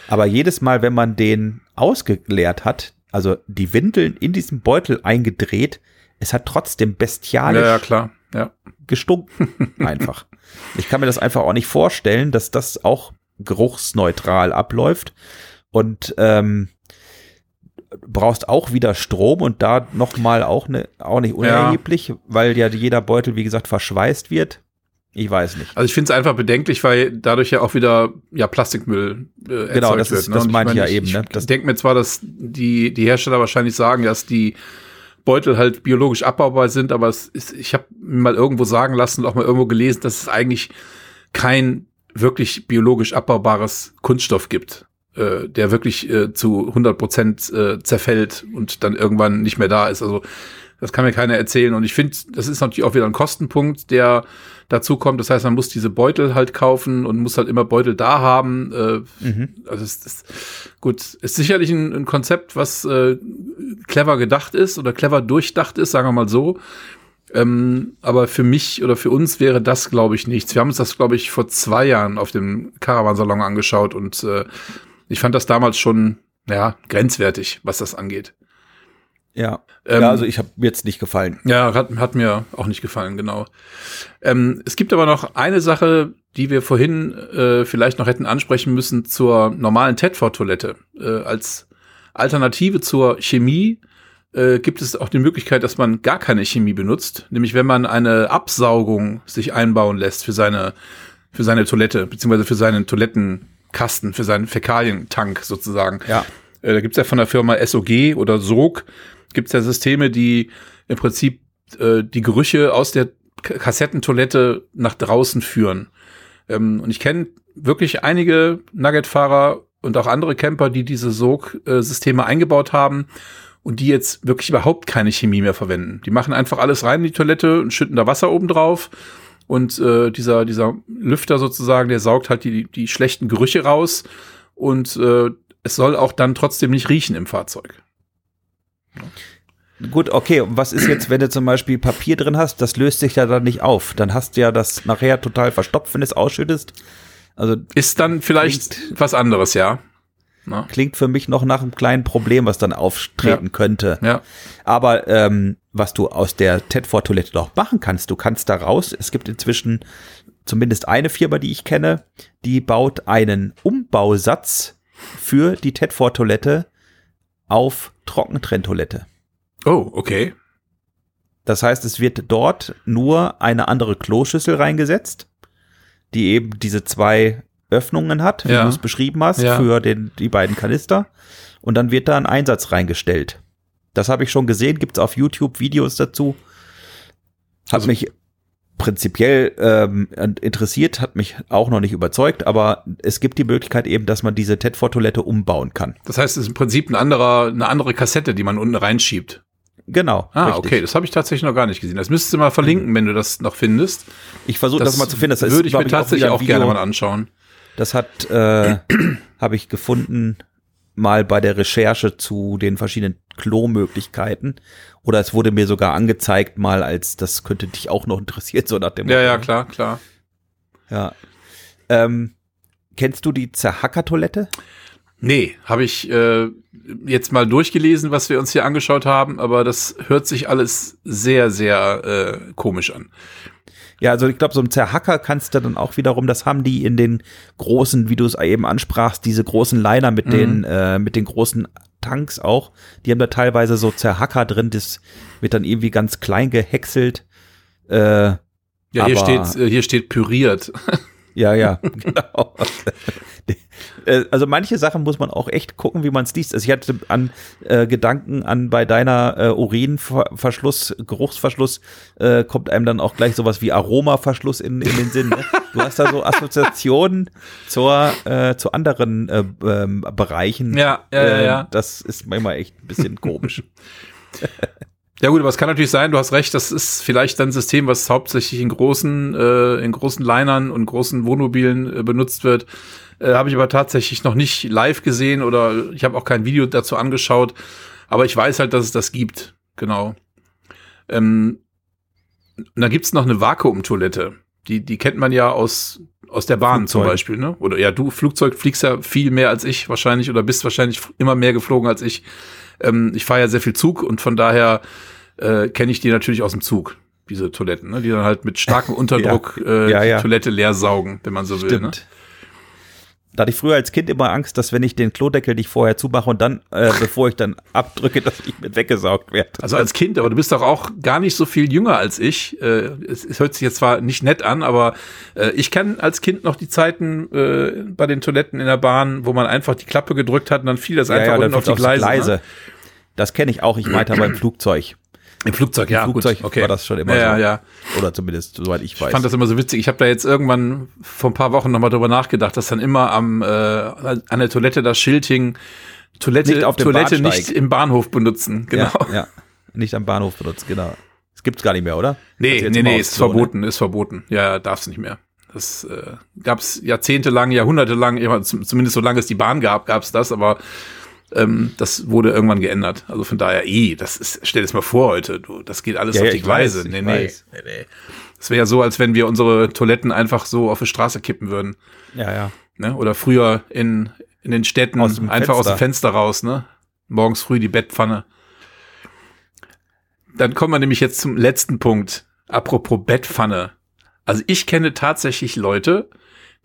[SPEAKER 2] Aber jedes Mal, wenn man den ausgeleert hat, also die Windeln in diesem Beutel eingedreht, es hat trotzdem
[SPEAKER 3] Ja,
[SPEAKER 2] bestialisch
[SPEAKER 3] ja, klar. Ja.
[SPEAKER 2] gestunken. Einfach. Ich kann mir das einfach auch nicht vorstellen, dass das auch geruchsneutral abläuft. Und ähm, brauchst auch wieder Strom und da nochmal auch, ne, auch nicht unerheblich, weil ja jeder Beutel, wie gesagt, verschweißt wird. Ich weiß nicht.
[SPEAKER 3] Also ich finde es einfach bedenklich, weil dadurch ja auch wieder ja Plastikmüll äh, erzeugt
[SPEAKER 2] Genau, das
[SPEAKER 3] wird.
[SPEAKER 2] ist-
[SPEAKER 3] ne?
[SPEAKER 2] das meinte ich ja
[SPEAKER 3] ich
[SPEAKER 2] eben, ne?
[SPEAKER 3] Ich denke mir zwar, dass die, die Hersteller wahrscheinlich sagen, dass die Beutel halt biologisch abbaubar sind, aber es ist, ich habe mal irgendwo sagen lassen und auch mal irgendwo gelesen, dass es eigentlich kein wirklich biologisch abbaubares Kunststoff gibt, äh, der wirklich äh, zu 100 Prozent äh, zerfällt und dann irgendwann nicht mehr da ist. Also das kann mir keiner erzählen. Und ich finde, das ist natürlich auch wieder ein Kostenpunkt, der dazu kommt. Das heißt, man muss diese Beutel halt kaufen und muss halt immer Beutel da haben. Äh, mhm. Also es ist gut, ist sicherlich ein, ein Konzept, was äh, clever gedacht ist oder clever durchdacht ist, sagen wir mal so. Ähm, aber für mich oder für uns wäre das, glaube ich, nichts. Wir haben uns das, glaube ich, vor zwei Jahren auf dem Caravansalon angeschaut und äh, ich fand das damals schon, ja, grenzwertig, was das angeht.
[SPEAKER 2] Ja. Ähm, ja, also ich habe mir jetzt nicht gefallen.
[SPEAKER 3] Ja, hat, hat mir auch nicht gefallen, genau. Ähm, es gibt aber noch eine Sache, die wir vorhin äh, vielleicht noch hätten ansprechen müssen zur normalen Tedford-Toilette. Äh, als Alternative zur Chemie äh, gibt es auch die Möglichkeit, dass man gar keine Chemie benutzt, nämlich wenn man eine Absaugung sich einbauen lässt für seine für seine Toilette beziehungsweise für seinen Toilettenkasten, für seinen Fäkalientank sozusagen.
[SPEAKER 2] Ja.
[SPEAKER 3] Äh, da gibt's ja von der Firma SOG oder SOG gibt es ja Systeme, die im Prinzip äh, die Gerüche aus der Kassettentoilette nach draußen führen. Ähm, und ich kenne wirklich einige Nugget-Fahrer und auch andere Camper, die diese Sog-Systeme eingebaut haben und die jetzt wirklich überhaupt keine Chemie mehr verwenden. Die machen einfach alles rein in die Toilette und schütten da Wasser oben drauf. Und äh, dieser, dieser Lüfter sozusagen, der saugt halt die, die schlechten Gerüche raus. Und äh, es soll auch dann trotzdem nicht riechen im Fahrzeug.
[SPEAKER 2] Gut, okay, was ist jetzt, wenn du zum Beispiel Papier drin hast, das löst sich ja dann nicht auf. Dann hast du ja das nachher total verstopft, wenn du es ausschüttest.
[SPEAKER 3] Also ist dann vielleicht klingt, was anderes, ja.
[SPEAKER 2] Na? Klingt für mich noch nach einem kleinen Problem, was dann auftreten
[SPEAKER 3] ja.
[SPEAKER 2] könnte.
[SPEAKER 3] Ja.
[SPEAKER 2] Aber ähm, was du aus der Tedford-Toilette doch machen kannst, du kannst da raus, es gibt inzwischen zumindest eine Firma, die ich kenne, die baut einen Umbausatz für die Tedford-Toilette auf Trockentrenntoilette.
[SPEAKER 3] Oh, okay.
[SPEAKER 2] Das heißt, es wird dort nur eine andere Kloschüssel reingesetzt, die eben diese zwei Öffnungen hat, wie
[SPEAKER 3] ja.
[SPEAKER 2] du es beschrieben hast,
[SPEAKER 3] ja.
[SPEAKER 2] für den, die beiden Kanister. Und dann wird da ein Einsatz reingestellt. Das habe ich schon gesehen, gibt es auf YouTube Videos dazu. Hat also, mich prinzipiell ähm, interessiert, hat mich auch noch nicht überzeugt, aber es gibt die Möglichkeit eben, dass man diese Tedford-Toilette umbauen kann.
[SPEAKER 3] Das heißt, es ist im Prinzip ein anderer, eine andere Kassette, die man unten reinschiebt.
[SPEAKER 2] Genau.
[SPEAKER 3] Ah, richtig. okay, das habe ich tatsächlich noch gar nicht gesehen. Das müsstest du mal verlinken, wenn du das noch findest.
[SPEAKER 2] Ich versuche das, das, mal zu finden. Das
[SPEAKER 3] würde ich mir tatsächlich auch, auch gerne mal anschauen.
[SPEAKER 2] Das hat, äh, habe ich gefunden, mal bei der Recherche zu den verschiedenen Klo-Möglichkeiten. Oder es wurde mir sogar angezeigt, mal als das könnte dich auch noch interessieren, so nach dem
[SPEAKER 3] Ja, Motto. ja, klar, klar.
[SPEAKER 2] Ja. Ähm, kennst du die Zerhacker-Toilette?
[SPEAKER 3] Nee, habe ich äh, jetzt mal durchgelesen, was wir uns hier angeschaut haben, aber das hört sich alles sehr, sehr äh, komisch an.
[SPEAKER 2] Ja, also ich glaube, so ein Zerhacker kannst du dann auch wiederum, das haben die in den großen, wie du es eben ansprachst, diese großen Liner mit mhm. den, äh, mit den großen Tanks auch. Die haben da teilweise so Zerhacker drin, das wird dann irgendwie ganz klein gehäckselt.
[SPEAKER 3] Äh, ja, hier steht, äh, hier steht püriert.
[SPEAKER 2] Ja, ja, genau. Äh, also manche Sachen muss man auch echt gucken, wie man es liest. Also ich hatte an äh, Gedanken an bei deiner äh, Urinverschluss, Geruchsverschluss, äh, kommt einem dann auch gleich sowas wie Aromaverschluss in, in den Sinn. Ne? Du hast da so Assoziationen zur, äh, zu anderen äh, ähm, Bereichen.
[SPEAKER 3] Ja, ja, ja, ja.
[SPEAKER 2] Das ist manchmal echt ein bisschen komisch.
[SPEAKER 3] Ja gut, aber es kann natürlich sein, du hast recht, das ist vielleicht ein System, was hauptsächlich in großen, äh, in großen Linern und großen Wohnmobilen äh, benutzt wird. Äh, habe ich aber tatsächlich noch nicht live gesehen oder ich habe auch kein Video dazu angeschaut. Aber ich weiß halt, dass es das gibt. Genau. Ähm, und da gibt's noch eine Vakuumtoilette. Die, die kennt man ja aus, aus der Bahn Flugzeug. zum Beispiel, ne? Oder ja, du Flugzeug fliegst ja viel mehr als ich wahrscheinlich oder bist wahrscheinlich immer mehr geflogen als ich. Ähm, ich fahre ja sehr viel Zug und von daher äh, kenne ich die natürlich aus dem Zug, diese Toiletten, ne? die dann halt mit starkem Unterdruck ja. Äh, ja, ja. die Toilette leer saugen, wenn man so will.
[SPEAKER 2] Stimmt. Ne? Da hatte ich früher als Kind immer Angst, dass wenn ich den Klodeckel nicht vorher zumache und dann, äh, bevor ich dann abdrücke, dass ich mit weggesaugt werde.
[SPEAKER 3] Also als Kind, aber du bist doch auch gar nicht so viel jünger als ich. Äh, es, es hört sich jetzt zwar nicht nett an, aber äh, ich kenne als Kind noch die Zeiten äh, bei den Toiletten in der Bahn, wo man einfach die Klappe gedrückt hat und dann fiel das einfach ja, unten auf die Gleise. Gleise. Ne?
[SPEAKER 2] Das kenne ich auch, ich meinte beim Flugzeug.
[SPEAKER 3] Im Flugzeug, ja,
[SPEAKER 2] Im Flugzeug
[SPEAKER 3] gut, okay.
[SPEAKER 2] war das schon immer
[SPEAKER 3] ja,
[SPEAKER 2] so.
[SPEAKER 3] Ja,
[SPEAKER 2] Oder zumindest, soweit ich weiß.
[SPEAKER 3] Ich fand das immer so witzig. Ich habe da jetzt irgendwann vor ein paar Wochen nochmal drüber nachgedacht, dass dann immer am äh, an der Toilette das Schild hing, Toilette,
[SPEAKER 2] Nicht auf
[SPEAKER 3] Toilette
[SPEAKER 2] Bahnsteig.
[SPEAKER 3] nicht im Bahnhof benutzen. Genau.
[SPEAKER 2] Ja, ja. Nicht am Bahnhof benutzt, genau. Das gibt's gar nicht mehr, oder?
[SPEAKER 3] Nee, nee, nee, ist
[SPEAKER 2] Klo, ne?
[SPEAKER 3] verboten, ist verboten. Ja, darf's nicht mehr. Das äh, gab's jahrzehntelang, jahrhundertelang, zumindest solange es die Bahn gab, gab's das, aber ähm, das wurde irgendwann geändert. Also von daher, eh, das ist, stell dir das mal vor heute, du, das geht alles
[SPEAKER 2] Ja,
[SPEAKER 3] auf
[SPEAKER 2] ja,
[SPEAKER 3] die Gleise.
[SPEAKER 2] weiß,
[SPEAKER 3] nee, nee,
[SPEAKER 2] weiß.
[SPEAKER 3] nee, nee. Das wäre ja so, als wenn wir unsere Toiletten einfach so auf die Straße kippen würden.
[SPEAKER 2] Ja, ja.
[SPEAKER 3] Ne? Oder früher in, in den Städten
[SPEAKER 2] Aus
[SPEAKER 3] einfach aus dem
[SPEAKER 2] Fenster.
[SPEAKER 3] Fenster raus, ne? Morgens früh die Bettpfanne. Dann kommen wir nämlich jetzt zum letzten Punkt. Apropos Bettpfanne. Also ich kenne tatsächlich Leute,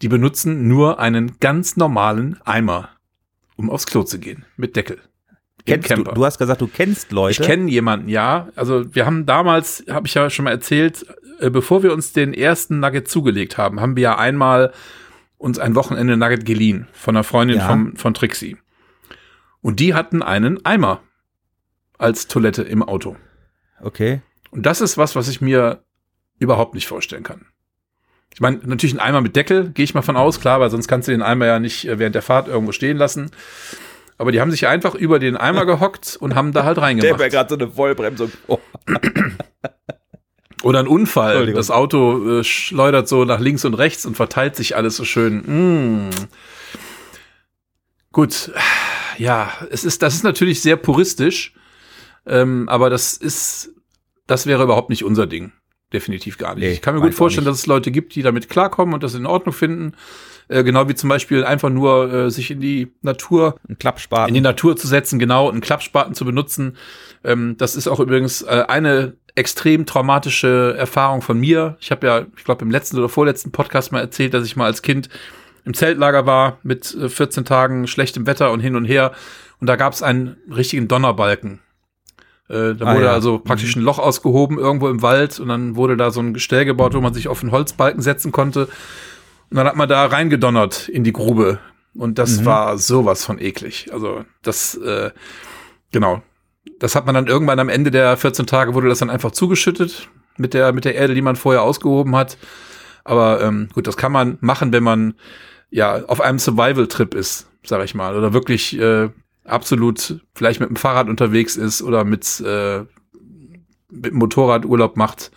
[SPEAKER 3] die benutzen nur einen ganz normalen Eimer, um aufs Klo zu gehen. Mit Deckel.
[SPEAKER 2] Kennst du, du hast gesagt, du kennst Leute.
[SPEAKER 3] ich kenne jemanden, ja. Also wir haben damals, habe ich ja schon mal erzählt, äh, bevor wir uns den ersten Nugget zugelegt haben, haben wir ja einmal uns ein Wochenende Nugget geliehen von einer Freundin
[SPEAKER 2] Ja.
[SPEAKER 3] vom, von Trixie. Und die hatten einen Eimer als Toilette im Auto.
[SPEAKER 2] Okay.
[SPEAKER 3] Und das ist was, was ich mir überhaupt nicht vorstellen kann. Ich meine, natürlich ein Eimer mit Deckel, gehe ich mal von aus, klar, weil sonst kannst du den Eimer ja nicht äh, während der Fahrt irgendwo stehen lassen. Aber die haben sich einfach über den Eimer gehockt und haben da halt
[SPEAKER 2] Der
[SPEAKER 3] reingemacht.
[SPEAKER 2] wäre gerade so eine Vollbremsung. Oh.
[SPEAKER 3] Oder ein Unfall. Das Auto äh, schleudert so nach links und rechts und verteilt sich alles so schön. Mm. Gut, ja, es ist, das ist natürlich sehr puristisch, ähm, aber das ist, das wäre überhaupt nicht unser Ding. Definitiv gar nicht.
[SPEAKER 2] Nee,
[SPEAKER 3] ich kann mir gut vorstellen, dass es Leute gibt, die damit klarkommen und das in Ordnung finden. Äh, genau wie zum Beispiel einfach nur äh, sich in die Natur
[SPEAKER 2] Ein Klappspaten.
[SPEAKER 3] in die Natur zu setzen, genau, einen Klappspaten zu benutzen. Ähm, das ist auch übrigens äh, eine extrem traumatische Erfahrung von mir. Ich habe ja, ich glaube, im letzten oder vorletzten Podcast mal erzählt, dass ich mal als Kind im Zeltlager war mit äh, 14 Tagen schlechtem Wetter und hin und her. Und da gab es einen richtigen Donnerbalken. Äh, da
[SPEAKER 2] Ah,
[SPEAKER 3] wurde
[SPEAKER 2] ja.
[SPEAKER 3] also praktisch ein Loch ausgehoben irgendwo im Wald und dann wurde da so ein Gestell gebaut, wo man sich auf einen Holzbalken setzen konnte. Und dann hat man da reingedonnert in die Grube. Und das
[SPEAKER 2] Mhm.
[SPEAKER 3] war sowas von eklig. Also das, äh, genau. Das hat man dann irgendwann am Ende der 14 Tage wurde das dann einfach zugeschüttet mit der, mit der Erde, die man vorher ausgehoben hat. Aber ähm, gut, das kann man machen, wenn man ja auf einem Survival-Trip ist, sag ich mal. Oder wirklich äh, absolut vielleicht mit dem Fahrrad unterwegs ist oder mit, äh, mit dem Motorrad Urlaub macht.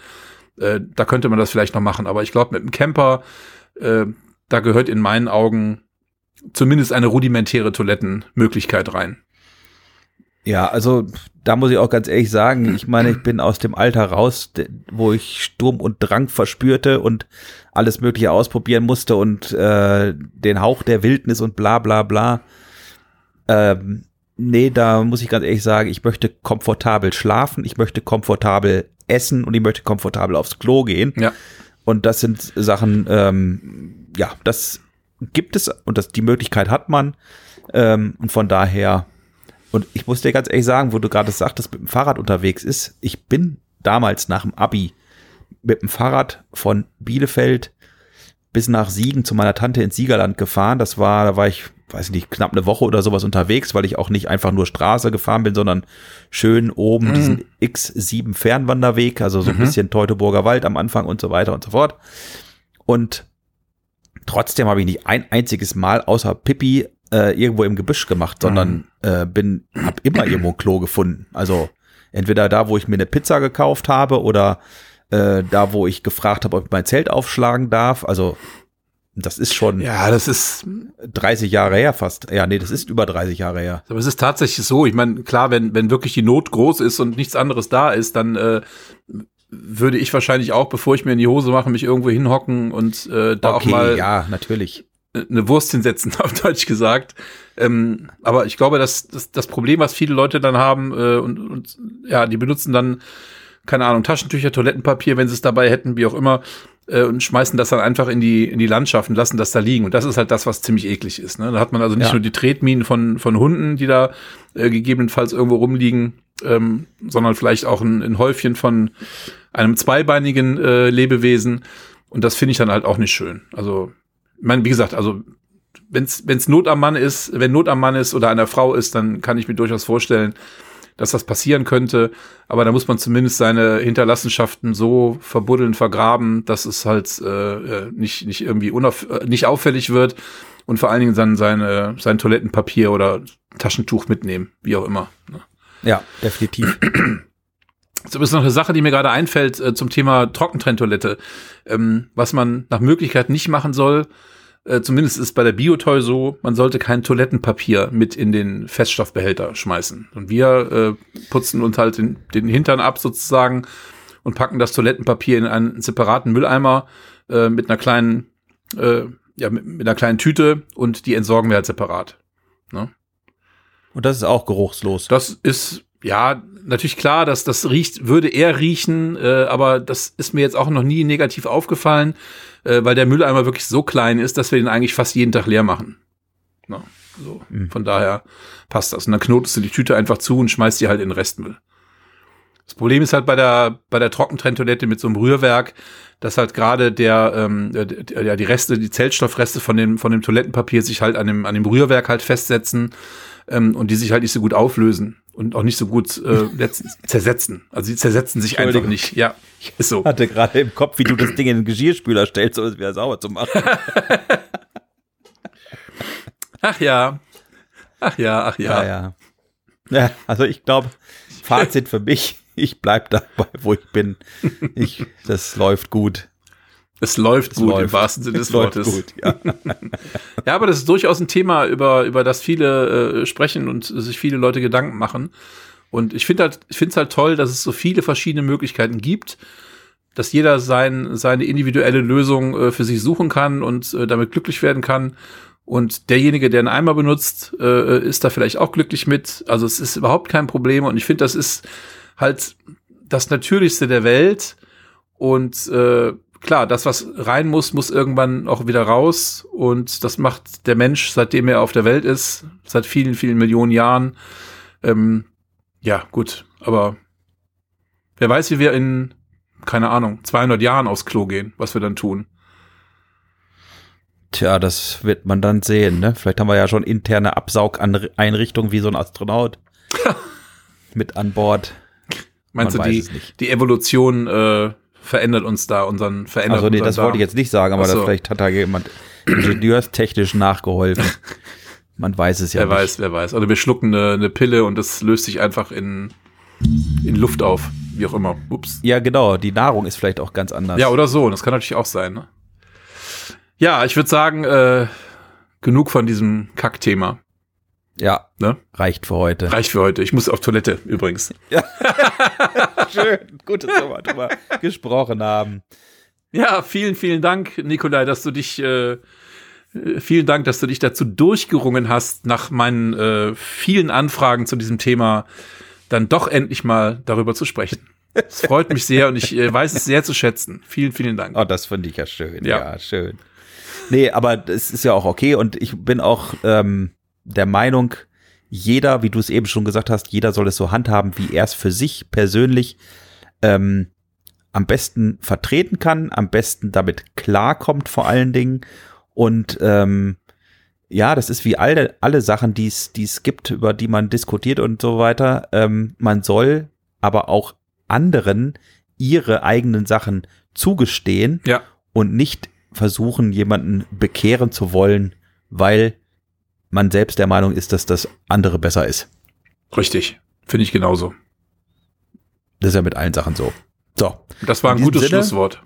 [SPEAKER 3] Äh, da könnte man das vielleicht noch machen. Aber ich glaube, mit dem Camper, äh, da gehört in meinen Augen zumindest eine rudimentäre Toilettenmöglichkeit rein.
[SPEAKER 2] Ja, also da muss ich auch ganz ehrlich sagen, ich meine, ich bin aus dem Alter raus, wo ich Sturm und Drang verspürte und alles Mögliche ausprobieren musste und äh, den Hauch der Wildnis und bla bla bla. Ähm, nee, da muss ich ganz ehrlich sagen, ich möchte komfortabel schlafen, ich möchte komfortabel essen und ich möchte komfortabel aufs Klo gehen.
[SPEAKER 3] Ja.
[SPEAKER 2] Und das sind Sachen, ähm, ja, das gibt es und das, die Möglichkeit hat man. Ähm, und von daher, und ich muss dir ganz ehrlich sagen, wo du gerade sagtest, mit dem Fahrrad unterwegs ist, ich bin damals nach dem Abi mit dem Fahrrad von Bielefeld bis nach Siegen zu meiner Tante ins Siegerland gefahren. Das war, da war ich, weiß nicht, knapp eine Woche oder sowas unterwegs, weil ich auch nicht einfach nur Straße gefahren bin, sondern schön oben
[SPEAKER 3] Mhm.
[SPEAKER 2] diesen X7 Fernwanderweg, also so ein
[SPEAKER 3] Mhm.
[SPEAKER 2] bisschen Teutoburger Wald am Anfang und so weiter und so fort. Und trotzdem habe ich nicht ein einziges Mal außer Pippi äh, irgendwo im Gebüsch gemacht, sondern äh, bin, habe immer irgendwo ein Klo gefunden. Also entweder da, wo ich mir eine Pizza gekauft habe oder äh, da, wo ich gefragt habe, ob ich mein Zelt aufschlagen darf. Also das ist schon
[SPEAKER 3] Ja, das ist,
[SPEAKER 2] 30 Jahre her fast. Ja, nee, das ist über 30 Jahre her.
[SPEAKER 3] aber es ist tatsächlich so. Ich meine, klar, wenn, wenn wirklich die Not groß ist und nichts anderes da ist, dann äh, würde ich wahrscheinlich auch, bevor ich mir in die Hose mache, mich irgendwo hinhocken und äh, da auch mal
[SPEAKER 2] ja, natürlich.
[SPEAKER 3] eine Wurst hinsetzen, auf Deutsch gesagt. Ähm, aber ich glaube, dass das, das Problem, was viele Leute dann haben, äh, und, und ja, die benutzen dann, keine Ahnung, Taschentücher, Toilettenpapier, wenn sie es dabei hätten, wie auch immer, äh, und schmeißen das dann einfach in die, in die Landschaft und lassen das da liegen. Und das ist halt das, was ziemlich eklig ist. Ne? Da hat man also nicht
[SPEAKER 2] Ja.
[SPEAKER 3] nur die Tretminen von, von Hunden, die da äh, gegebenenfalls irgendwo rumliegen, ähm, sondern vielleicht auch ein, ein Häufchen von einem zweibeinigen äh, Lebewesen. Und das finde ich dann halt auch nicht schön. Also, ich meine, wie gesagt, also wenn es Not am Mann ist, wenn Not am Mann ist oder der Frau ist, dann kann ich mir durchaus vorstellen, dass das passieren könnte. Aber da muss man zumindest seine Hinterlassenschaften so verbuddeln, vergraben, dass es halt äh, äh nicht, nicht irgendwie unauf äh, nicht auffällig wird und vor allen Dingen dann seine, sein Toilettenpapier oder Taschentuch mitnehmen, wie auch immer. Ne?
[SPEAKER 2] Ja, definitiv.
[SPEAKER 3] So ist noch eine Sache, die mir gerade einfällt äh, zum Thema Trockentrenntoilette. Ähm, was man nach Möglichkeit nicht machen soll, äh, zumindest ist bei der Biotoy so, man sollte kein Toilettenpapier mit in den Feststoffbehälter schmeißen. Und wir äh, putzen uns halt den, den Hintern ab sozusagen und packen das Toilettenpapier in einen separaten Mülleimer äh, mit einer kleinen, äh, ja, mit, mit einer kleinen Tüte und die entsorgen wir halt separat. Ne?
[SPEAKER 2] Und das ist auch geruchslos.
[SPEAKER 3] Das ist ja natürlich klar, dass das riecht, würde er riechen, äh, aber das ist mir jetzt auch noch nie negativ aufgefallen, äh, weil der Mülleimer wirklich so klein ist, dass wir den eigentlich fast jeden Tag leer machen. Na, so. Mhm. Von daher passt das. Und dann knotest du die Tüte einfach zu und schmeißt die halt in den Restmüll. Das Problem ist halt bei der, bei der Trockentrenntoilette mit so einem Rührwerk, dass halt gerade der, ähm, ja, die Reste, die Zellstoffreste von dem, von dem Toilettenpapier sich halt an dem, an dem Rührwerk halt festsetzen ähm, und die sich halt nicht so gut auflösen und auch nicht so gut äh, zersetzen. Also sie zersetzen sich einfach nicht. Ja,
[SPEAKER 2] ist so. Ich hatte gerade im Kopf, wie du das Ding in den Geschirrspüler stellst, um es wieder sauber zu machen.
[SPEAKER 3] ach ja. Ach ja, ach ja.
[SPEAKER 2] Ja, ja. ja also ich glaube, Fazit für mich, ich bleib dabei, wo ich bin. Ich, das läuft gut.
[SPEAKER 3] Es läuft es gut läuft. im wahrsten Sinne des Wortes. Gut, ja. ja, aber das ist durchaus ein Thema, über, über das viele äh, sprechen und sich viele Leute Gedanken machen. Und ich finde halt, ich finde es halt toll, dass es so viele verschiedene Möglichkeiten gibt, dass jeder sein, seine individuelle Lösung äh, für sich suchen kann und äh, damit glücklich werden kann. Und derjenige, der einen Eimer benutzt, äh, ist da vielleicht auch glücklich mit. Also es ist überhaupt kein Problem. Und ich finde, das ist halt das Natürlichste der Welt. Und äh, klar, das, was rein muss, muss irgendwann auch wieder raus. Und das macht der Mensch, seitdem er auf der Welt ist, seit vielen, vielen Millionen Jahren. Ähm, ja, gut, aber wer weiß, wie wir in, keine Ahnung, 200 Jahren aufs Klo gehen, was wir dann tun.
[SPEAKER 2] Tja, das wird man dann sehen, ne? Vielleicht haben wir ja schon interne Absaugeinrichtungen wie so ein Astronaut mit an Bord.
[SPEAKER 3] Meinst man du, die, die Evolution äh, verändert uns da unseren verändert
[SPEAKER 2] Also nee, das Darm. wollte ich jetzt nicht sagen, aber so. vielleicht hat da jemand ingenieurstechnisch nachgeholfen. Man weiß es ja
[SPEAKER 3] wer nicht. Wer weiß, wer weiß. Oder wir schlucken eine, eine Pille und das löst sich einfach in, in Luft auf, wie auch immer. Ups.
[SPEAKER 2] Ja, genau. Die Nahrung ist vielleicht auch ganz anders.
[SPEAKER 3] Ja, oder so. Das kann natürlich auch sein. Ne? Ja, ich würde sagen, äh, genug von diesem Kackthema.
[SPEAKER 2] Ja, ne? reicht für heute.
[SPEAKER 3] Reicht für heute. Ich muss auf Toilette übrigens. Ja.
[SPEAKER 2] Schön, gut, dass wir mal drüber gesprochen haben.
[SPEAKER 3] Ja, vielen, vielen Dank, Nikolai, dass du dich, äh, vielen Dank, dass du dich dazu durchgerungen hast, nach meinen äh, vielen Anfragen zu diesem Thema dann doch endlich mal darüber zu sprechen. Es freut mich sehr und ich äh, weiß es sehr zu schätzen. Vielen, vielen Dank.
[SPEAKER 2] Oh, das finde ich ja schön. Ja. ja, schön. Nee, aber es ist ja auch okay und ich bin auch ähm, der Meinung, jeder, wie du es eben schon gesagt hast, jeder soll es so handhaben, wie er es für sich persönlich ähm, am besten vertreten kann, am besten damit klarkommt vor allen Dingen. Und ähm, ja, das ist wie alle, alle Sachen, die es gibt, über die man diskutiert und so weiter. Ähm, man soll aber auch anderen ihre eigenen Sachen zugestehen
[SPEAKER 3] ja.
[SPEAKER 2] und nicht versuchen, jemanden bekehren zu wollen, weil man selbst der Meinung ist, dass das andere besser ist.
[SPEAKER 3] Richtig. Finde ich genauso.
[SPEAKER 2] Das ist ja mit allen Sachen so. So.
[SPEAKER 3] Das war ein gutes Sinne, Schlusswort.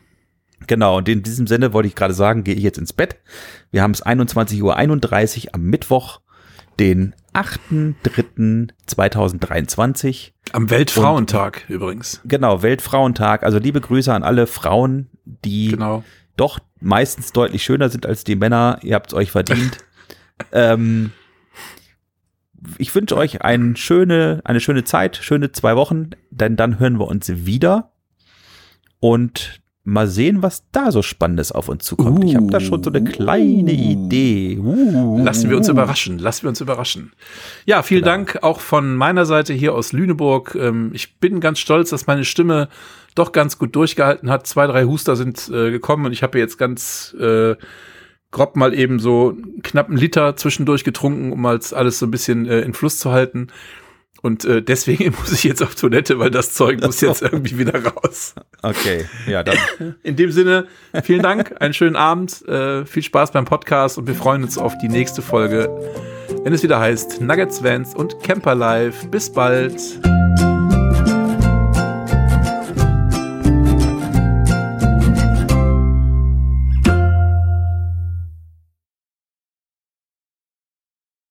[SPEAKER 2] Genau, und in diesem Sinne wollte ich gerade sagen, gehe ich jetzt ins Bett. Wir haben es 21.31 Uhr am Mittwoch, den 8.3.2023.
[SPEAKER 3] Am Weltfrauentag und, übrigens.
[SPEAKER 2] Genau, Weltfrauentag. Also liebe Grüße an alle Frauen, die genau. doch meistens deutlich schöner sind als die Männer. Ihr habt es euch verdient. ähm, ich wünsche euch eine schöne, eine schöne Zeit, schöne zwei Wochen, denn dann hören wir uns wieder und mal sehen, was da so Spannendes auf uns zukommt. Uh, ich habe da schon so eine kleine Idee.
[SPEAKER 3] Uh, lassen wir uns überraschen, lassen wir uns überraschen. Ja, vielen genau. Dank auch von meiner Seite hier aus Lüneburg. Ähm, ich bin ganz stolz, dass meine Stimme doch ganz gut durchgehalten hat. Zwei, drei Huster sind äh, gekommen und ich habe jetzt ganz äh, grob mal eben so knapp einen Liter zwischendurch getrunken, um als alles so ein bisschen äh, in Fluss zu halten. Und äh, deswegen muss ich jetzt auf Toilette, weil das Zeug muss jetzt irgendwie wieder raus.
[SPEAKER 2] Okay, ja, dann.
[SPEAKER 3] In dem Sinne, vielen Dank, einen schönen Abend, äh, viel Spaß beim Podcast und wir freuen uns auf die nächste Folge, wenn es wieder heißt Nuggets Vans und Camper Life. Bis bald.